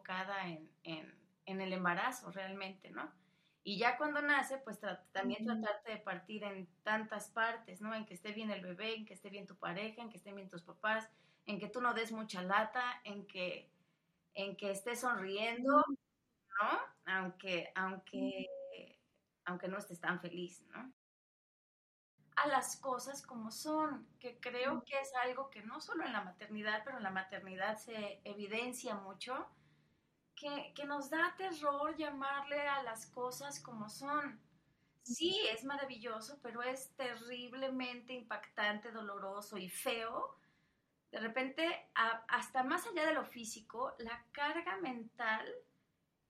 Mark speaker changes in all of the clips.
Speaker 1: enfocada en, en el embarazo realmente, ¿no? Y ya cuando nace, pues también tratarte de partir en tantas partes, ¿no? En que esté bien el bebé, en que esté bien tu pareja, en que estén bien tus papás, en que tú no des mucha lata, en que, en que estés sonriendo, ¿no? Aunque, aunque, aunque no estés tan feliz, ¿no? A las cosas como son, que creo que es algo que no solo en la maternidad, pero en la maternidad se evidencia mucho que, nos da terror llamarle a las cosas como son. Sí, es maravilloso, pero es terriblemente impactante, doloroso y feo. De repente, hasta más allá de lo físico, la carga mental,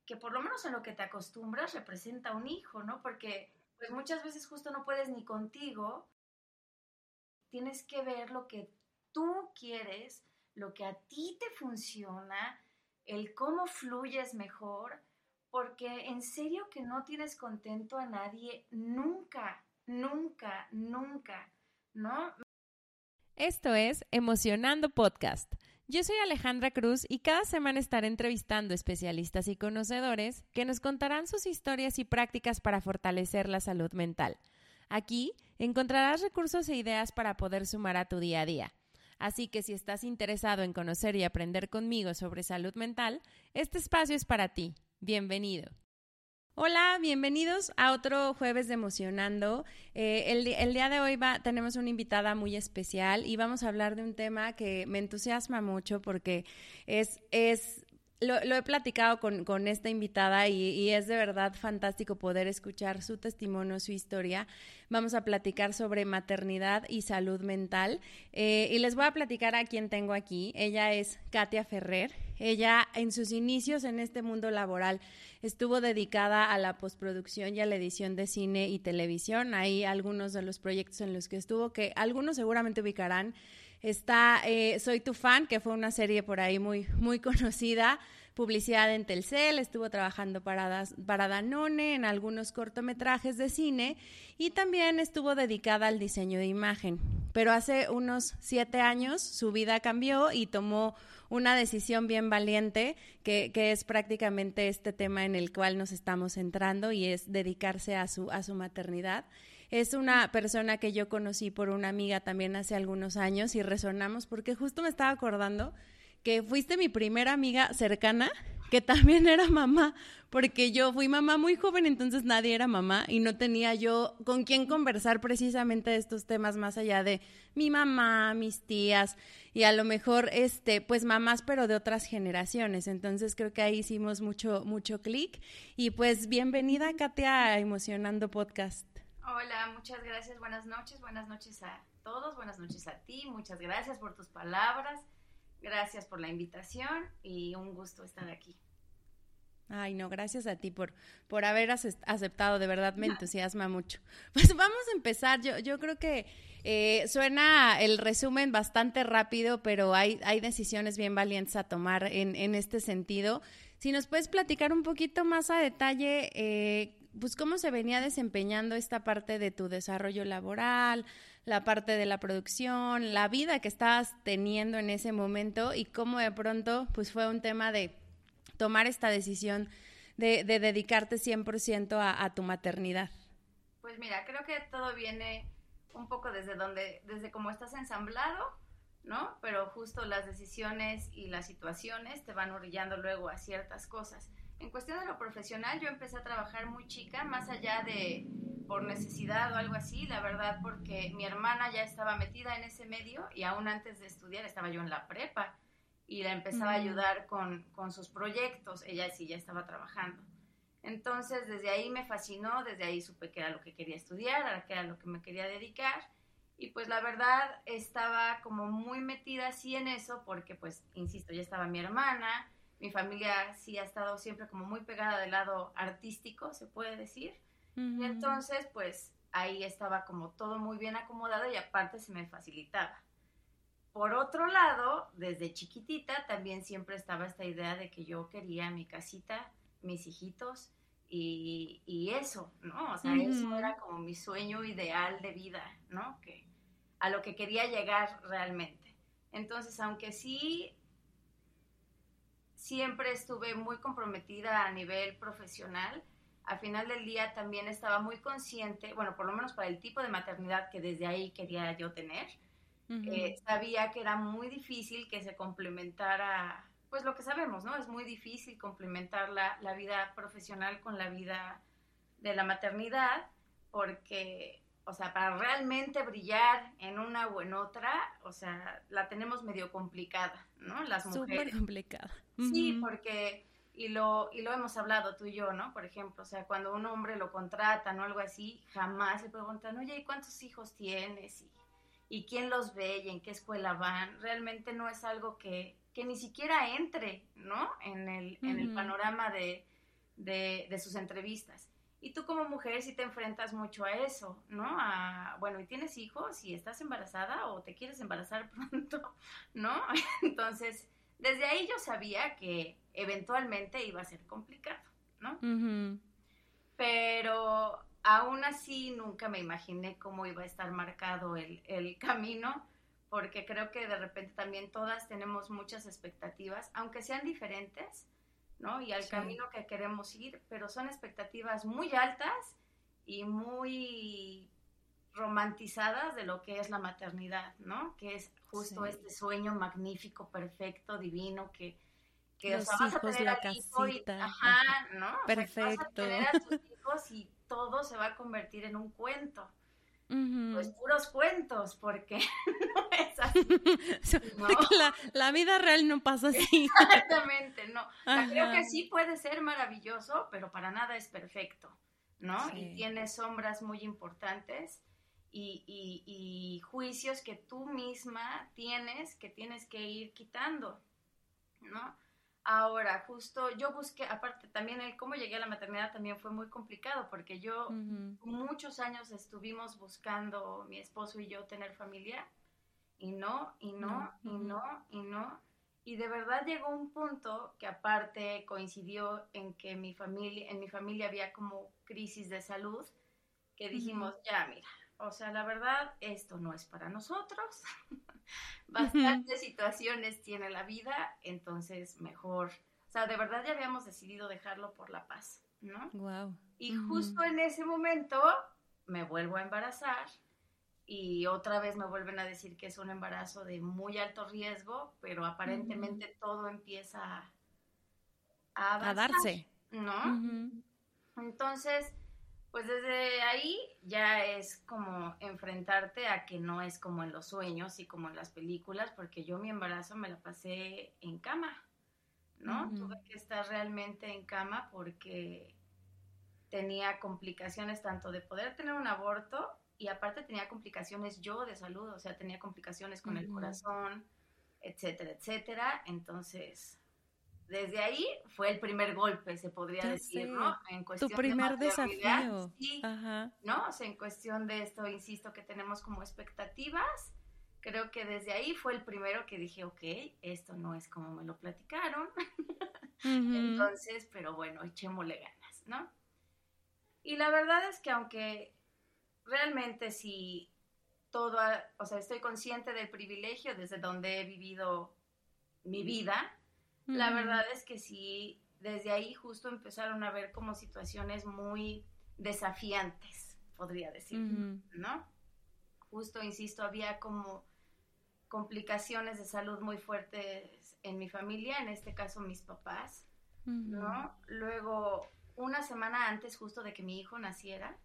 Speaker 1: que por lo menos en lo que te acostumbras, representa un hijo, ¿no? Porque pues muchas veces justo no puedes ni contigo. Tienes que ver lo que tú quieres, lo que a ti te funciona, el cómo fluyes mejor, porque en serio que no tienes contento a nadie nunca, nunca, nunca, ¿no?
Speaker 2: Esto es Emocionando Podcast. Yo soy Alejandra Cruz y cada semana estaré entrevistando especialistas y conocedores que nos contarán sus historias y prácticas para fortalecer la salud mental. Aquí encontrarás recursos e ideas para poder sumar a tu día a día. Así que si estás interesado en conocer y aprender conmigo sobre salud mental, este espacio es para ti. Bienvenido. Hola, bienvenidos a otro jueves de Emocionando. Eh, el, día de hoy tenemos una invitada muy especial y vamos a hablar de un tema que me entusiasma mucho porque es, es lo, he platicado con, esta invitada y, es de verdad fantástico poder escuchar su testimonio, su historia. Vamos a platicar sobre maternidad y salud mental. Eh, y les voy a platicar a quién tengo aquí. Ella es Katia Ferrer. Ella en sus inicios en este mundo laboral estuvo dedicada a la postproducción y a la edición de cine y televisión. Hay algunos de los proyectos en los que estuvo que algunos seguramente ubicarán. Está eh, Soy tu fan, que fue una serie por ahí muy, muy conocida, publicidad en Telcel, estuvo trabajando para, para Danone en algunos cortometrajes de cine y también estuvo dedicada al diseño de imagen. Pero hace unos siete años su vida cambió y tomó una decisión bien valiente, que, que, es prácticamente este tema en el cual nos estamos centrando y es dedicarse a su, a su maternidad. Es una persona que yo conocí por una amiga también hace algunos años y resonamos porque justo me estaba acordando que fuiste mi primera amiga cercana que también era mamá, porque yo fui mamá muy joven, entonces nadie era mamá y no tenía yo con quién conversar precisamente de estos temas más allá de mi mamá, mis tías y a lo mejor este pues mamás pero de otras generaciones. Entonces creo que ahí hicimos mucho mucho clic y pues bienvenida Katia a Emocionando Podcast.
Speaker 1: Hola, muchas gracias. Buenas noches. Buenas noches a todos. Buenas noches a ti. Muchas gracias por tus palabras. Gracias por la invitación y un gusto estar aquí.
Speaker 2: Ay, no, gracias a ti por, por haber aceptado, de verdad me entusiasma mucho. Pues vamos a empezar, yo, yo creo que eh, suena el resumen bastante rápido, pero hay, hay decisiones bien valientes a tomar en, en este sentido. Si nos puedes platicar un poquito más a detalle, eh, pues cómo se venía desempeñando esta parte de tu desarrollo laboral, la parte de la producción, la vida que estabas teniendo en ese momento y cómo de pronto pues fue un tema de tomar esta decisión de, de dedicarte 100% a, a tu maternidad.
Speaker 1: Pues mira, creo que todo viene un poco desde donde, desde cómo estás ensamblado, ¿no? Pero justo las decisiones y las situaciones te van orillando luego a ciertas cosas. En cuestión de lo profesional, yo empecé a trabajar muy chica, más allá de por necesidad o algo así, la verdad, porque mi hermana ya estaba metida en ese medio y aún antes de estudiar estaba yo en la prepa y la empezaba a mm. ayudar con, con sus proyectos, ella sí ya estaba trabajando. Entonces, desde ahí me fascinó, desde ahí supe que era lo que quería estudiar, a era lo que me quería dedicar. Y pues la verdad estaba como muy metida así en eso porque pues, insisto, ya estaba mi hermana, mi familia sí ha estado siempre como muy pegada del lado artístico, se puede decir. Y entonces, pues ahí estaba como todo muy bien acomodado y aparte se me facilitaba. Por otro lado, desde chiquitita también siempre estaba esta idea de que yo quería mi casita, mis hijitos y, y eso, ¿no? O sea, eso era como mi sueño ideal de vida, ¿no? Que, a lo que quería llegar realmente. Entonces, aunque sí siempre estuve muy comprometida a nivel profesional. Al final del día también estaba muy consciente, bueno, por lo menos para el tipo de maternidad que desde ahí quería yo tener. Eh, sabía que era muy difícil que se complementara, pues lo que sabemos, ¿no? Es muy difícil complementar la, la vida profesional con la vida de la maternidad, porque o sea, para realmente brillar en una o en otra, o sea, la tenemos medio complicada, ¿no? Las mujeres.
Speaker 2: Súper complicada.
Speaker 1: Sí, porque, y lo, y lo hemos hablado tú y yo, ¿no? Por ejemplo, o sea, cuando un hombre lo contratan o algo así, jamás le preguntan, oye, ¿y cuántos hijos tienes? Y, y quién los ve y en qué escuela van. Realmente no es algo que, que ni siquiera entre, ¿no? En el, en el panorama de, de, de sus entrevistas. Y tú como mujer sí te enfrentas mucho a eso, ¿no? A, bueno, ¿y tienes hijos? ¿Y estás embarazada o te quieres embarazar pronto? ¿No? Entonces, desde ahí yo sabía que eventualmente iba a ser complicado, ¿no? Pero aún así nunca me imaginé cómo iba a estar marcado el, el camino, porque creo que de repente también todas tenemos muchas expectativas, aunque sean diferentes ¿no? Y al camino que queremos ir, pero son expectativas muy altas y muy romantizadas de lo que es la maternidad, ¿no? Que es justo este sueño magnífico, perfecto, divino, que, que
Speaker 2: Los hijos, vas a tener la casita.
Speaker 1: ajá, ¿no?
Speaker 2: Perfecto.
Speaker 1: vas a tener a tus hijos y todo se va a convertir en un cuento pues puros cuentos, porque no es así.
Speaker 2: La, vida real no pasa así.
Speaker 1: Exactamente, no. creo que sí puede ser maravilloso, pero para nada es perfecto, ¿no? Y tiene sombras muy importantes y, y juicios que tú misma tienes, que tienes que ir quitando, ¿no? Ahora, justo yo busqué, aparte también el cómo llegué a la maternidad también fue muy complicado porque yo muchos años estuvimos buscando mi esposo y yo tener familia y no, y no, y no, y no. Y de verdad llegó un punto que aparte coincidió en que mi familia, en mi familia había como crisis de salud, que dijimos, ya mira, o sea, la verdad, esto no es para nosotros. Bastantes situaciones tiene la vida, entonces mejor. O sea, de verdad ya habíamos decidido dejarlo por la paz, ¿no?
Speaker 2: Wow.
Speaker 1: Y justo en ese momento me vuelvo a embarazar y otra vez me vuelven a decir que es un embarazo de muy alto riesgo, pero aparentemente todo empieza a,
Speaker 2: a darse.
Speaker 1: ¿No? Entonces, pues desde ahí ya es como enfrentarte a que no es como en los sueños y como en las películas, porque yo mi embarazo me la pasé en cama, ¿no? Tuve que estar realmente en cama porque tenía complicaciones tanto de poder tener un aborto y aparte tenía complicaciones yo de salud, o sea, tenía complicaciones con el corazón, etcétera, etcétera. Entonces, desde ahí fue el primer golpe, se podría decir, ¿no?
Speaker 2: En cuestión tu primer desafío.
Speaker 1: Sí, ¿no? O sea, en cuestión de esto, insisto, que tenemos como expectativas, creo que desde ahí fue el primero que dije, ok, esto no es como me lo platicaron. Entonces, pero bueno, echémosle ganas, ¿no? Y la verdad es que aunque realmente sí todo, o sea, estoy consciente del privilegio desde donde he vivido mi vida, la verdad es que sí, desde ahí justo empezaron a ver como situaciones muy desafiantes, podría decir, ¿no? Justo, insisto, había como complicaciones de salud muy fuertes en mi familia, en este caso mis papás, ¿no? Luego, una semana antes justo de que mi hijo naciera,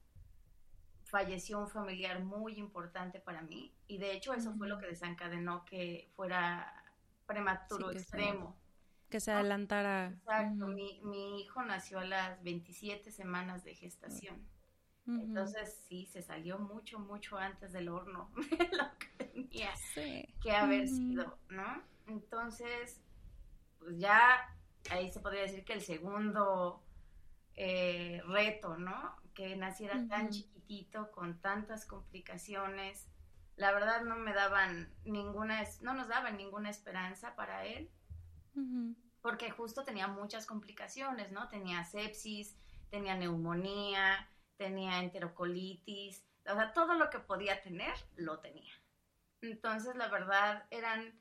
Speaker 1: falleció un familiar muy importante para mí y de hecho eso fue lo que desencadenó que fuera prematuro extremo
Speaker 2: que se adelantara.
Speaker 1: Exacto, mi, mi, hijo nació a las 27 semanas de gestación. Entonces sí, se salió mucho, mucho antes del horno de lo que tenía que haber sido, ¿no? Entonces, pues ya ahí se podría decir que el segundo eh, reto, ¿no? Que naciera tan chiquitito, con tantas complicaciones, la verdad no me daban ninguna, no nos daban ninguna esperanza para él porque justo tenía muchas complicaciones, ¿no? Tenía sepsis, tenía neumonía, tenía enterocolitis, o sea, todo lo que podía tener, lo tenía. Entonces, la verdad, eran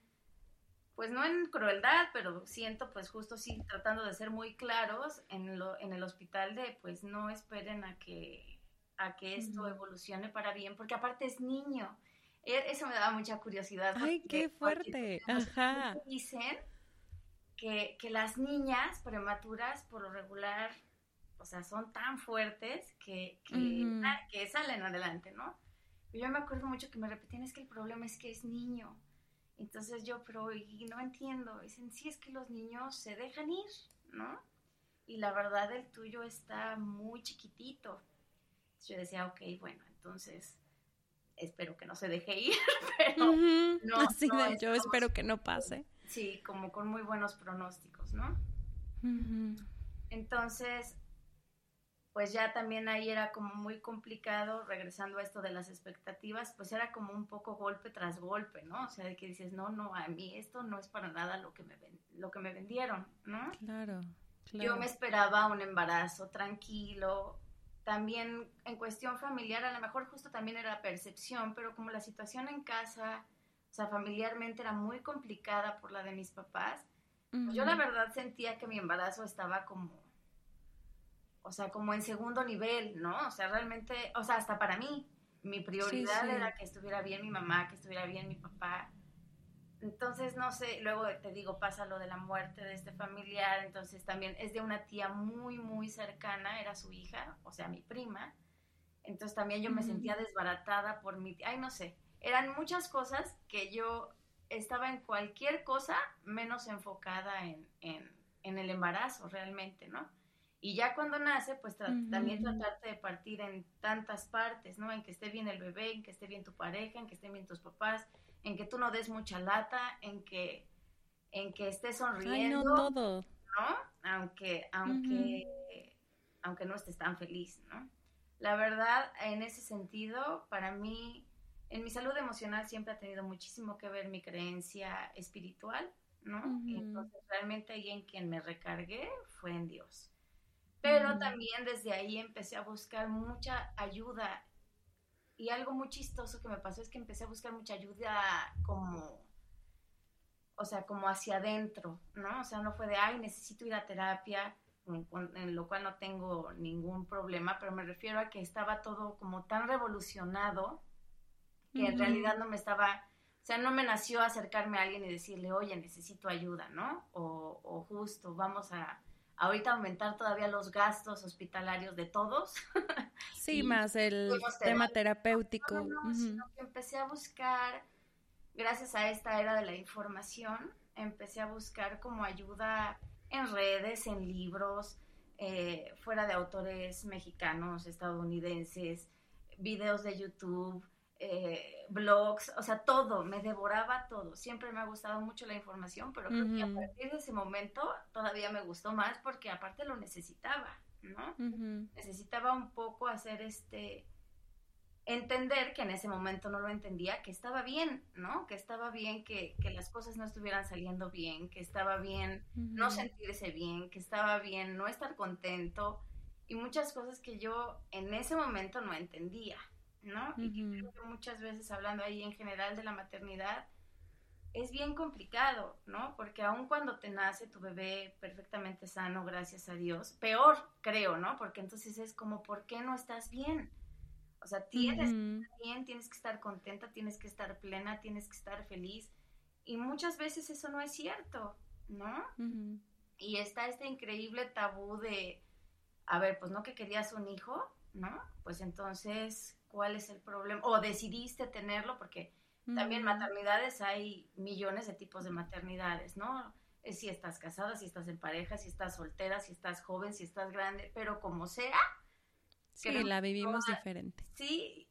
Speaker 1: pues no en crueldad, pero siento pues justo sí tratando de ser muy claros en, lo, en el hospital de pues no esperen a que, a que esto evolucione para bien, porque aparte es niño. E, eso me daba mucha curiosidad.
Speaker 2: Ay, qué fuerte. Ajá.
Speaker 1: Dicen que, que las niñas prematuras por lo regular, o sea, son tan fuertes que, que, que salen adelante, ¿no? Yo me acuerdo mucho que me repetían, es que el problema es que es niño. Entonces yo, pero y no entiendo. Dicen, sí, es que los niños se dejan ir, ¿no? Y la verdad el tuyo está muy chiquitito. Yo decía, ok, bueno, entonces espero que no se deje ir, pero
Speaker 2: no, Así yo espero que no pase.
Speaker 1: Sí, como con muy buenos pronósticos, ¿no? Entonces, pues ya también ahí era como muy complicado, regresando a esto de las expectativas, pues era como un poco golpe tras golpe, ¿no? O sea, de que dices, no, no, a mí esto no es para nada lo que me, lo que me vendieron, ¿no?
Speaker 2: Claro, claro.
Speaker 1: Yo me esperaba un embarazo tranquilo, también en cuestión familiar, a lo mejor justo también era percepción, pero como la situación en casa, o sea, familiarmente era muy complicada por la de mis papás, pues yo la verdad sentía que mi embarazo estaba como o sea, como en segundo nivel, ¿no? O sea, realmente, o sea, hasta para mí, mi prioridad era que estuviera bien mi mamá, que estuviera bien mi papá. Entonces, no sé, luego te digo, pasa lo de la muerte de este familiar, entonces también es de una tía muy, muy cercana, era su hija, o sea, mi prima. Entonces también yo me sentía desbaratada por mi tía, ay, no sé, eran muchas cosas que yo estaba en cualquier cosa menos enfocada en, en, en el embarazo realmente, ¿no? Y ya cuando nace, pues también tratarte de partir en tantas partes, ¿no? En que esté bien el bebé, en que esté bien tu pareja, en que estén bien tus papás, en que tú no des mucha lata, en que, en que estés sonriendo.
Speaker 2: Ay, no, todo.
Speaker 1: ¿No? Aunque, aunque, aunque no estés tan feliz, ¿no? La verdad, en ese sentido, para mí, en mi salud emocional siempre ha tenido muchísimo que ver mi creencia espiritual, ¿no? y entonces, realmente ahí en quien me recargué fue en Dios. Pero también desde ahí empecé a buscar mucha ayuda. Y algo muy chistoso que me pasó es que empecé a buscar mucha ayuda como, o sea, como hacia adentro, ¿no? O sea, no fue de, ay, necesito ir a terapia, en lo cual no tengo ningún problema, pero me refiero a que estaba todo como tan revolucionado que en realidad no me estaba, o sea, no me nació acercarme a alguien y decirle, oye, necesito ayuda, ¿no? O, o justo, vamos a, ahorita aumentar todavía los gastos hospitalarios de todos.
Speaker 2: Sí, más el tema terapéutico.
Speaker 1: No, sino que empecé a buscar, gracias a esta era de la información, empecé a buscar como ayuda en redes, en libros, eh, fuera de autores mexicanos, estadounidenses, videos de YouTube, eh, blogs, o sea, todo, me devoraba todo. Siempre me ha gustado mucho la información, pero creo que a partir de ese momento todavía me gustó más porque aparte lo necesitaba, ¿no? Necesitaba un poco hacer este, entender que en ese momento no lo entendía, que estaba bien, ¿no? Que estaba bien que, que las cosas no estuvieran saliendo bien, que estaba bien no sentirse bien, que estaba bien no estar contento y muchas cosas que yo en ese momento no entendía. ¿No? Y creo que muchas veces hablando ahí en general de la maternidad, es bien complicado, ¿no? Porque aun cuando te nace tu bebé perfectamente sano, gracias a Dios, peor creo, ¿no? Porque entonces es como, ¿por qué no estás bien? O sea, tienes que estar bien, tienes que estar contenta, tienes que estar plena, tienes que estar feliz. Y muchas veces eso no es cierto, ¿no? Y está este increíble tabú de, a ver, pues no que querías un hijo, ¿no? Pues entonces, cuál es el problema, o decidiste tenerlo, porque también maternidades hay millones de tipos de maternidades, ¿no? Si estás casada, si estás en pareja, si estás soltera, si estás joven, si estás grande, pero como sea.
Speaker 2: Sí, la vivimos diferente.
Speaker 1: Sí,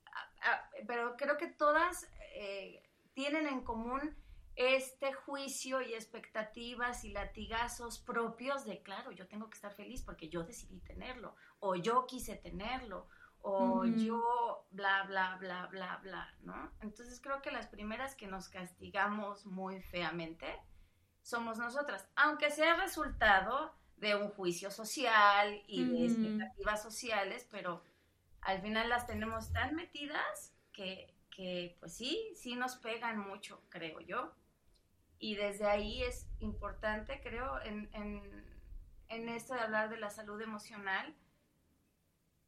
Speaker 1: pero creo que todas eh, tienen en común este juicio y expectativas y latigazos propios de, claro, yo tengo que estar feliz porque yo decidí tenerlo, o yo quise tenerlo, o yo bla, bla, bla, bla, bla, ¿no? Entonces creo que las primeras que nos castigamos muy feamente somos nosotras, aunque sea resultado de un juicio social y de expectativas sociales, pero al final las tenemos tan metidas que, que, pues sí, sí nos pegan mucho, creo yo. Y desde ahí es importante, creo, en, en esto de hablar de la salud emocional,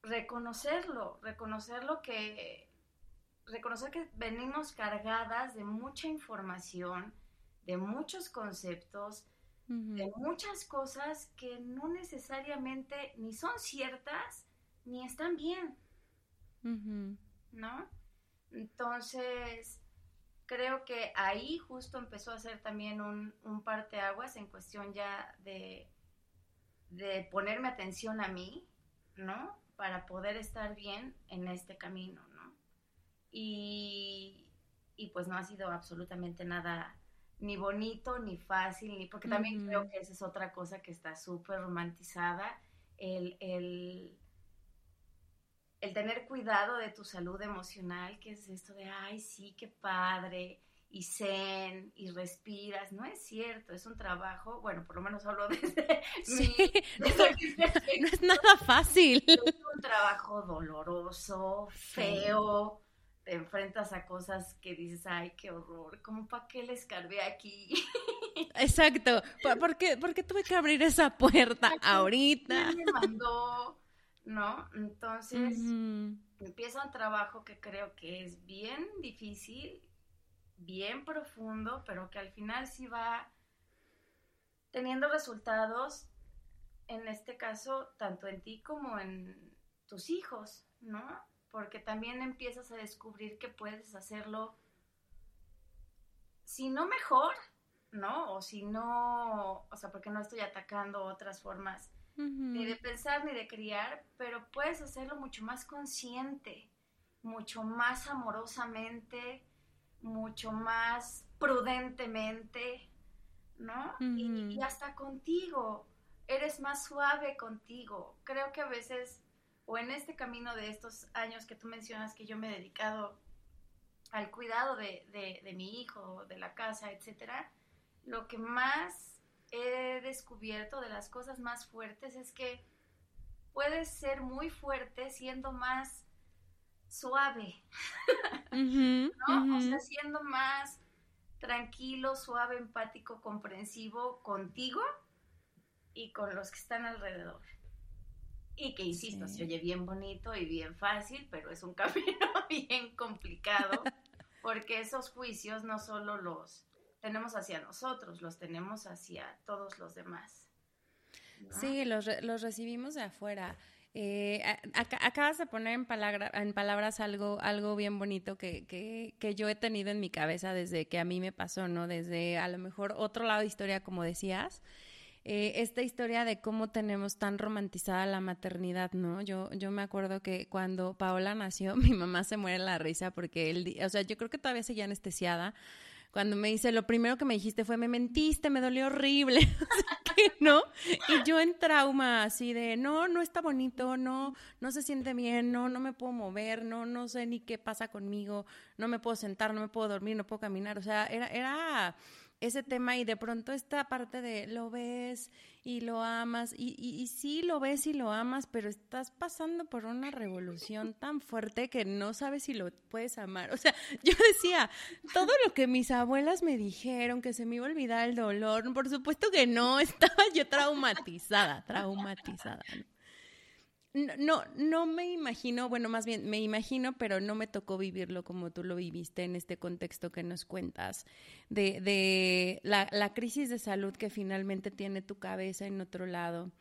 Speaker 1: reconocerlo, reconocerlo que, reconocer que venimos cargadas de mucha información, de muchos conceptos, de muchas cosas que no necesariamente ni son ciertas ni están bien, ¿no? Entonces, creo que ahí justo empezó a ser también un, un parteaguas en cuestión ya de, de ponerme atención a mí, ¿no? Para poder estar bien en este camino, ¿no? Y, y pues no ha sido absolutamente nada ni bonito, ni fácil, ni porque también creo que esa es otra cosa que está súper romantizada, el, el, el, tener cuidado de tu salud emocional, que es esto de, ay, sí, qué padre, y zen, y respiras, no es cierto, es un trabajo, bueno, por lo menos hablo desde sí,
Speaker 2: no es nada fácil.
Speaker 1: Es un trabajo doloroso, feo, te enfrentas a cosas que dices, ay, qué horror, ¿cómo para qué le escarbé aquí?
Speaker 2: Exacto, ¿por qué, tuve que abrir esa puerta ahorita?
Speaker 1: me mandó? ¿No? Entonces, empieza un trabajo que creo que es bien difícil, bien profundo, pero que al final sí va teniendo resultados, en este caso, tanto en ti como en tus hijos, ¿no? porque también empiezas a descubrir que puedes hacerlo, si no mejor, ¿no? O si no, o sea, porque no estoy atacando otras formas ni de pensar ni de criar, pero puedes hacerlo mucho más consciente, mucho más amorosamente, mucho más prudentemente, ¿no? y, y hasta contigo, eres más suave contigo. Creo que a veces o en este camino de estos años que tú mencionas que yo me he dedicado al cuidado de, mi hijo, de la casa, etcétera, lo que más he descubierto de las cosas más fuertes es que puedes ser muy fuerte siendo más suave, ¿no? O sea, siendo más tranquilo, suave, empático, comprensivo contigo y con los que están alrededor. Y que, insisto, se oye bien bonito y bien fácil, pero es un camino bien complicado, porque esos juicios no solo los tenemos hacia nosotros, los tenemos hacia todos los demás.
Speaker 2: Sí, los, los recibimos de afuera. Eh, acabas de poner en, en palabras algo, algo bien bonito que, que, que, yo he tenido en mi cabeza desde que a mí me pasó, ¿no? Desde a lo mejor otro lado de historia, como decías, eh, esta historia de cómo tenemos tan romantizada la maternidad, ¿no? Yo, yo me acuerdo que cuando Paola nació, mi mamá se muere la risa porque él, o sea, yo creo que todavía seguía anestesiada. Cuando me dice, lo primero que me dijiste fue, me mentiste, me dolió horrible, ¿no? Y yo en trauma, así de, no, no está bonito, no, no se siente bien, no, no me puedo mover, no, no sé ni qué pasa conmigo, no me puedo sentar, no me puedo dormir, no puedo caminar, o sea, era, era ese tema y de pronto esta parte de lo ves y lo amas y, y, sí lo ves y lo amas, pero estás pasando por una revolución tan fuerte que no sabes si lo puedes amar. O sea, yo decía, todo lo que mis abuelas me dijeron, que se me iba a olvidar el dolor, por supuesto que no, estaba yo traumatizada, traumatizada no me imagino, bueno, más bien me imagino, pero no me tocó vivirlo como tú lo viviste en este contexto que nos cuentas, de, de la, la crisis de salud que finalmente tiene tu cabeza en otro lado.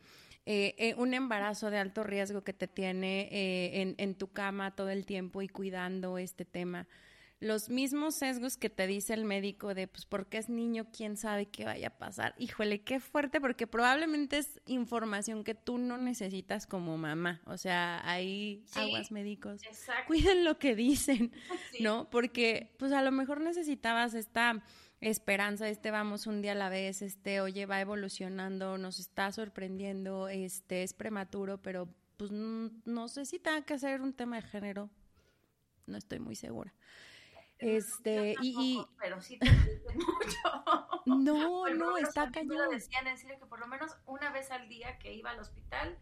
Speaker 2: Eh, eh, un embarazo de alto riesgo que te tiene eh, en tu cama todo el tiempo y cuidando este tema los mismos sesgos que te dice el médico de, pues, porque es niño, quién sabe qué vaya a pasar. Híjole, qué fuerte, porque probablemente es información que tú no necesitas como mamá. O sea, hay aguas médicos. Cuiden lo que dicen, ¿no? Porque, pues, a lo mejor necesitabas esta esperanza, este vamos un día a la vez, este, oye, va evolucionando, nos está sorprendiendo, este, es prematuro, pero pues no sé si tenga que ser un tema de género, no estoy muy segura. Este, y,
Speaker 1: Pero sí te mucho.
Speaker 2: No, no, está cañón.
Speaker 1: decían en serio que por lo menos una vez al día que iba al hospital,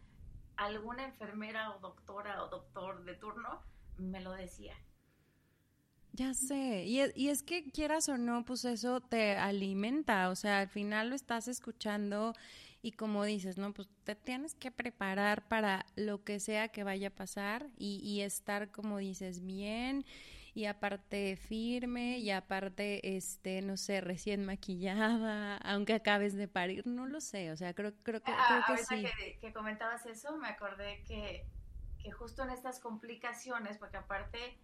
Speaker 1: alguna enfermera o doctora o doctor de turno me lo decía.
Speaker 2: Ya sé, y, y, es que quieras o no, pues eso te alimenta, o sea, al final lo estás escuchando y como dices, ¿no? Pues te tienes que preparar para lo que sea que vaya a pasar y, y estar, como dices, bien y aparte firme y aparte, este, no sé, recién maquillada, aunque acabes de parir, no lo sé, o sea, creo, creo que,
Speaker 1: ah,
Speaker 2: creo que sí.
Speaker 1: Que, que comentabas eso, me acordé que, que justo en estas complicaciones, porque aparte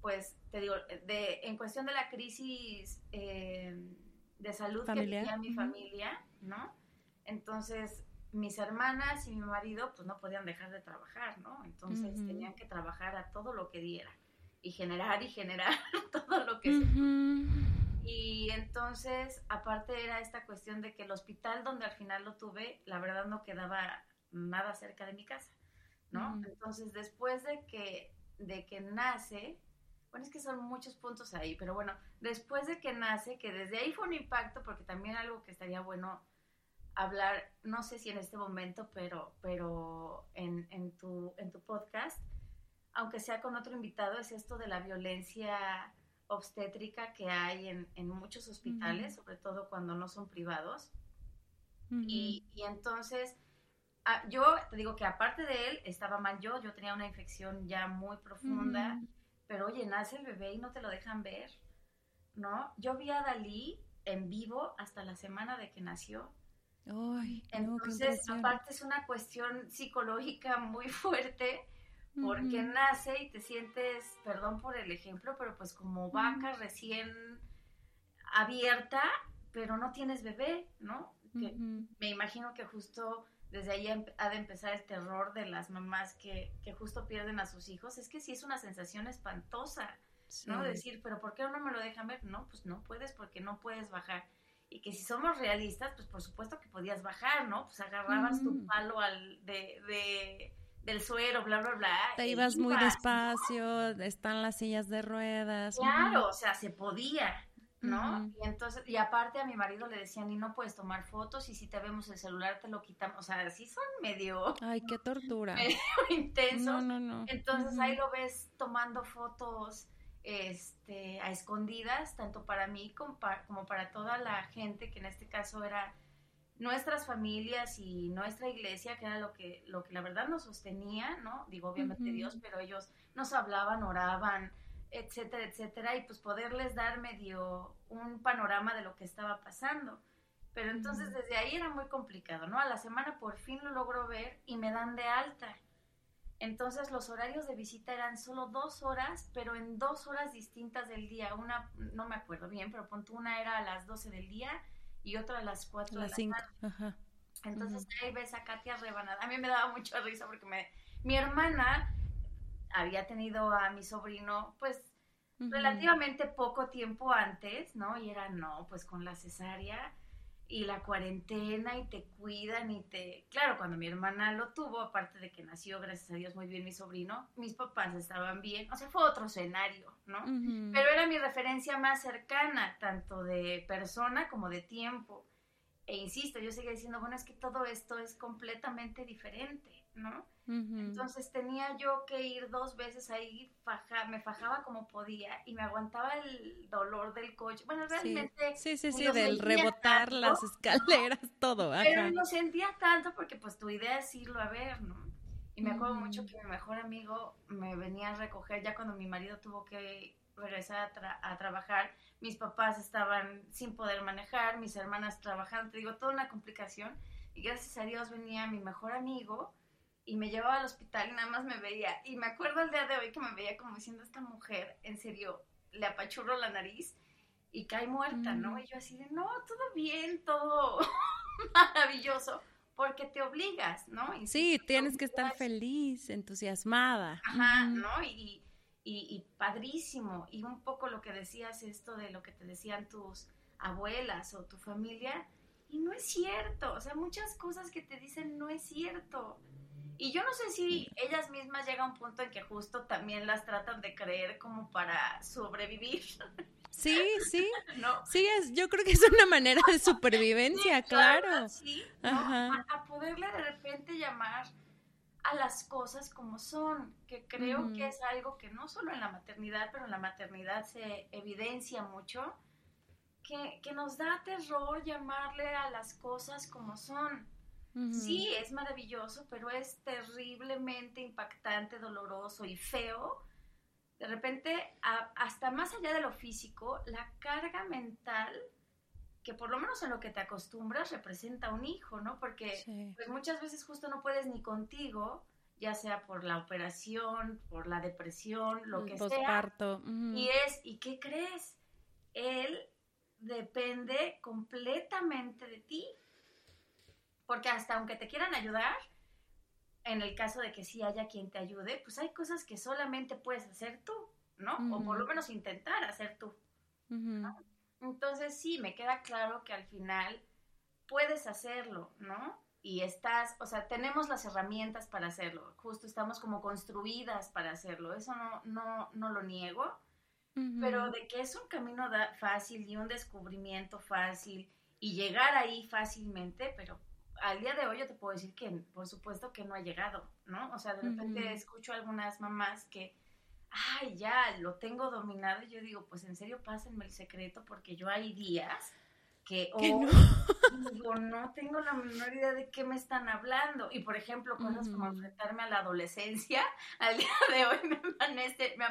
Speaker 1: pues te digo, de, en cuestión de la crisis eh, de salud que tenía mi familia, ¿no? Entonces, mis hermanas y mi marido, pues no podían dejar de trabajar, ¿no? Entonces tenían que trabajar a todo lo que diera y generar y generar todo lo que Y entonces, aparte era esta cuestión de que el hospital donde al final lo tuve, la verdad no quedaba nada cerca de mi casa, ¿no? Entonces, después de que, de que nace, bueno, es que son muchos puntos ahí, pero bueno, después de que nace, que desde ahí fue un impacto, porque también algo que estaría bueno hablar, no sé si en este momento, pero, pero en, en, tu, en tu podcast, aunque sea con otro invitado, es esto de la violencia obstétrica que hay en, en muchos hospitales, sobre todo cuando no son privados. y, y, entonces, ah, yo te digo que aparte de él, estaba mal yo, yo tenía una infección ya muy profunda pero oye, nace el bebé y no te lo dejan ver, ¿no? Yo vi a Dalí en vivo hasta la semana de que nació.
Speaker 2: Ay,
Speaker 1: Entonces, aparte es una cuestión psicológica muy fuerte porque nace y te sientes, perdón por el ejemplo, pero pues como vaca recién abierta, pero no tienes bebé, ¿no? me imagino que justo desde ahí ha de empezar el terror de las mamás que, que, justo pierden a sus hijos. Es que sí es una sensación espantosa, ¿no? Decir, pero ¿por qué no me lo dejan ver? No, pues no puedes porque no puedes bajar. Y que si somos realistas, pues por supuesto que podías bajar, ¿no? Pues agarrabas tu palo al de, de, del suero, bla, bla, bla.
Speaker 2: Te ibas, muy despacio, están las sillas de ruedas.
Speaker 1: Claro, o sea, se podía, ¿no? Y entonces, y aparte a mi marido le decían, y no puedes tomar fotos, y si te vemos el celular te lo quitamos, o sea, sí son medio...
Speaker 2: Ay, qué tortura.
Speaker 1: Medio intensos. No, no, no. Entonces ahí lo ves tomando fotos este, a escondidas, tanto para mí como para, como para toda la gente, que en este caso era nuestras familias y nuestra iglesia, que era lo que, lo que la verdad nos sostenía, ¿no? Digo, obviamente Dios, pero ellos nos hablaban, oraban, etcétera, etcétera, y pues poderles dar medio un panorama de lo que estaba pasando. Pero entonces desde ahí era muy complicado, ¿no? A la semana por fin lo logro ver y me dan de alta. Entonces los horarios de visita eran solo dos horas, pero en dos horas distintas del día. Una, no me acuerdo bien, pero punto una era a las 12 del día y otra a las 4 de la tarde. Entonces ahí ves a Katia rebanada. A mí me daba mucha risa porque me, mi hermana había tenido a mi sobrino, pues, relativamente poco tiempo antes, ¿no? Y era, no, pues con la cesárea y la cuarentena y te cuidan y te... Claro, cuando mi hermana lo tuvo, aparte de que nació, gracias a Dios, muy bien mi sobrino, mis papás estaban bien, o sea, fue otro escenario, ¿no? Pero era mi referencia más cercana, tanto de persona como de tiempo. E insisto, yo seguía diciendo, bueno, es que todo esto es completamente diferente, ¿no? Entonces tenía yo que ir dos veces ahí, me fajaba como podía y me aguantaba el dolor del coche. Bueno, realmente...
Speaker 2: Sí, sí, sí, del rebotar las escaleras, todo.
Speaker 1: Pero no sentía tanto porque pues tu idea es irlo a ver, ¿no? Y me acuerdo mucho que mi mejor amigo me venía a recoger ya cuando mi marido tuvo que regresar a, a trabajar. Mis papás estaban sin poder manejar, mis hermanas trabajando, te digo, toda una complicación. Y gracias a Dios venía mi mejor amigo y me llevaba al hospital y nada más me veía. Y me acuerdo el día de hoy que me veía como diciendo, esta mujer, en serio, le apachurro la nariz y cae muerta, ¿no? Y yo así de, no, todo bien, todo maravilloso, porque te obligas, ¿no?
Speaker 2: sí, tienes que estar feliz, entusiasmada.
Speaker 1: Ajá, ¿no? Y, y, y padrísimo. Y un poco lo que decías, esto de lo que te decían tus abuelas o tu familia, y no es cierto, o sea, muchas cosas que te dicen no es cierto. Y yo no sé si ellas mismas llegan a un punto en que justo también las tratan de creer como para sobrevivir.
Speaker 2: Sí, sí. ¿No? Sí, es, yo creo que es una manera de supervivencia, claro.
Speaker 1: Sí, A, poderle de repente llamar a las cosas como son, que creo que es algo que no solo en la maternidad, pero en la maternidad se evidencia mucho, que, nos da terror llamarle a las cosas como son. Sí, es maravilloso, pero es terriblemente impactante, doloroso y feo. De repente, hasta más allá de lo físico, la carga mental que por lo menos en lo que te acostumbras representa un hijo, ¿no? Porque pues muchas veces justo no puedes ni contigo, ya sea por la operación, por la depresión, lo que sea. Y es, ¿y qué crees? Él depende completamente de ti. Porque hasta aunque te quieran ayudar, en el caso de que sí haya quien te ayude, pues hay cosas que solamente puedes hacer tú, ¿no? O por lo menos intentar hacer tú. Entonces sí, me queda claro que al final puedes hacerlo, ¿no? Y estás, o sea, tenemos las herramientas para hacerlo, justo estamos como construidas para hacerlo, eso no, no, no lo niego, pero de que es un camino fácil y un descubrimiento fácil y llegar ahí fácilmente, pero al día de hoy yo te puedo decir que por supuesto que no ha llegado, ¿no? O sea, de repente escucho a algunas mamás que ay, ya, lo tengo dominado. Y yo digo, pues en serio, pásenme el secreto, porque yo hay días que, no? digo, no tengo la menor idea de qué me están hablando. Y por ejemplo, cosas como enfrentarme a la adolescencia, al día de hoy me,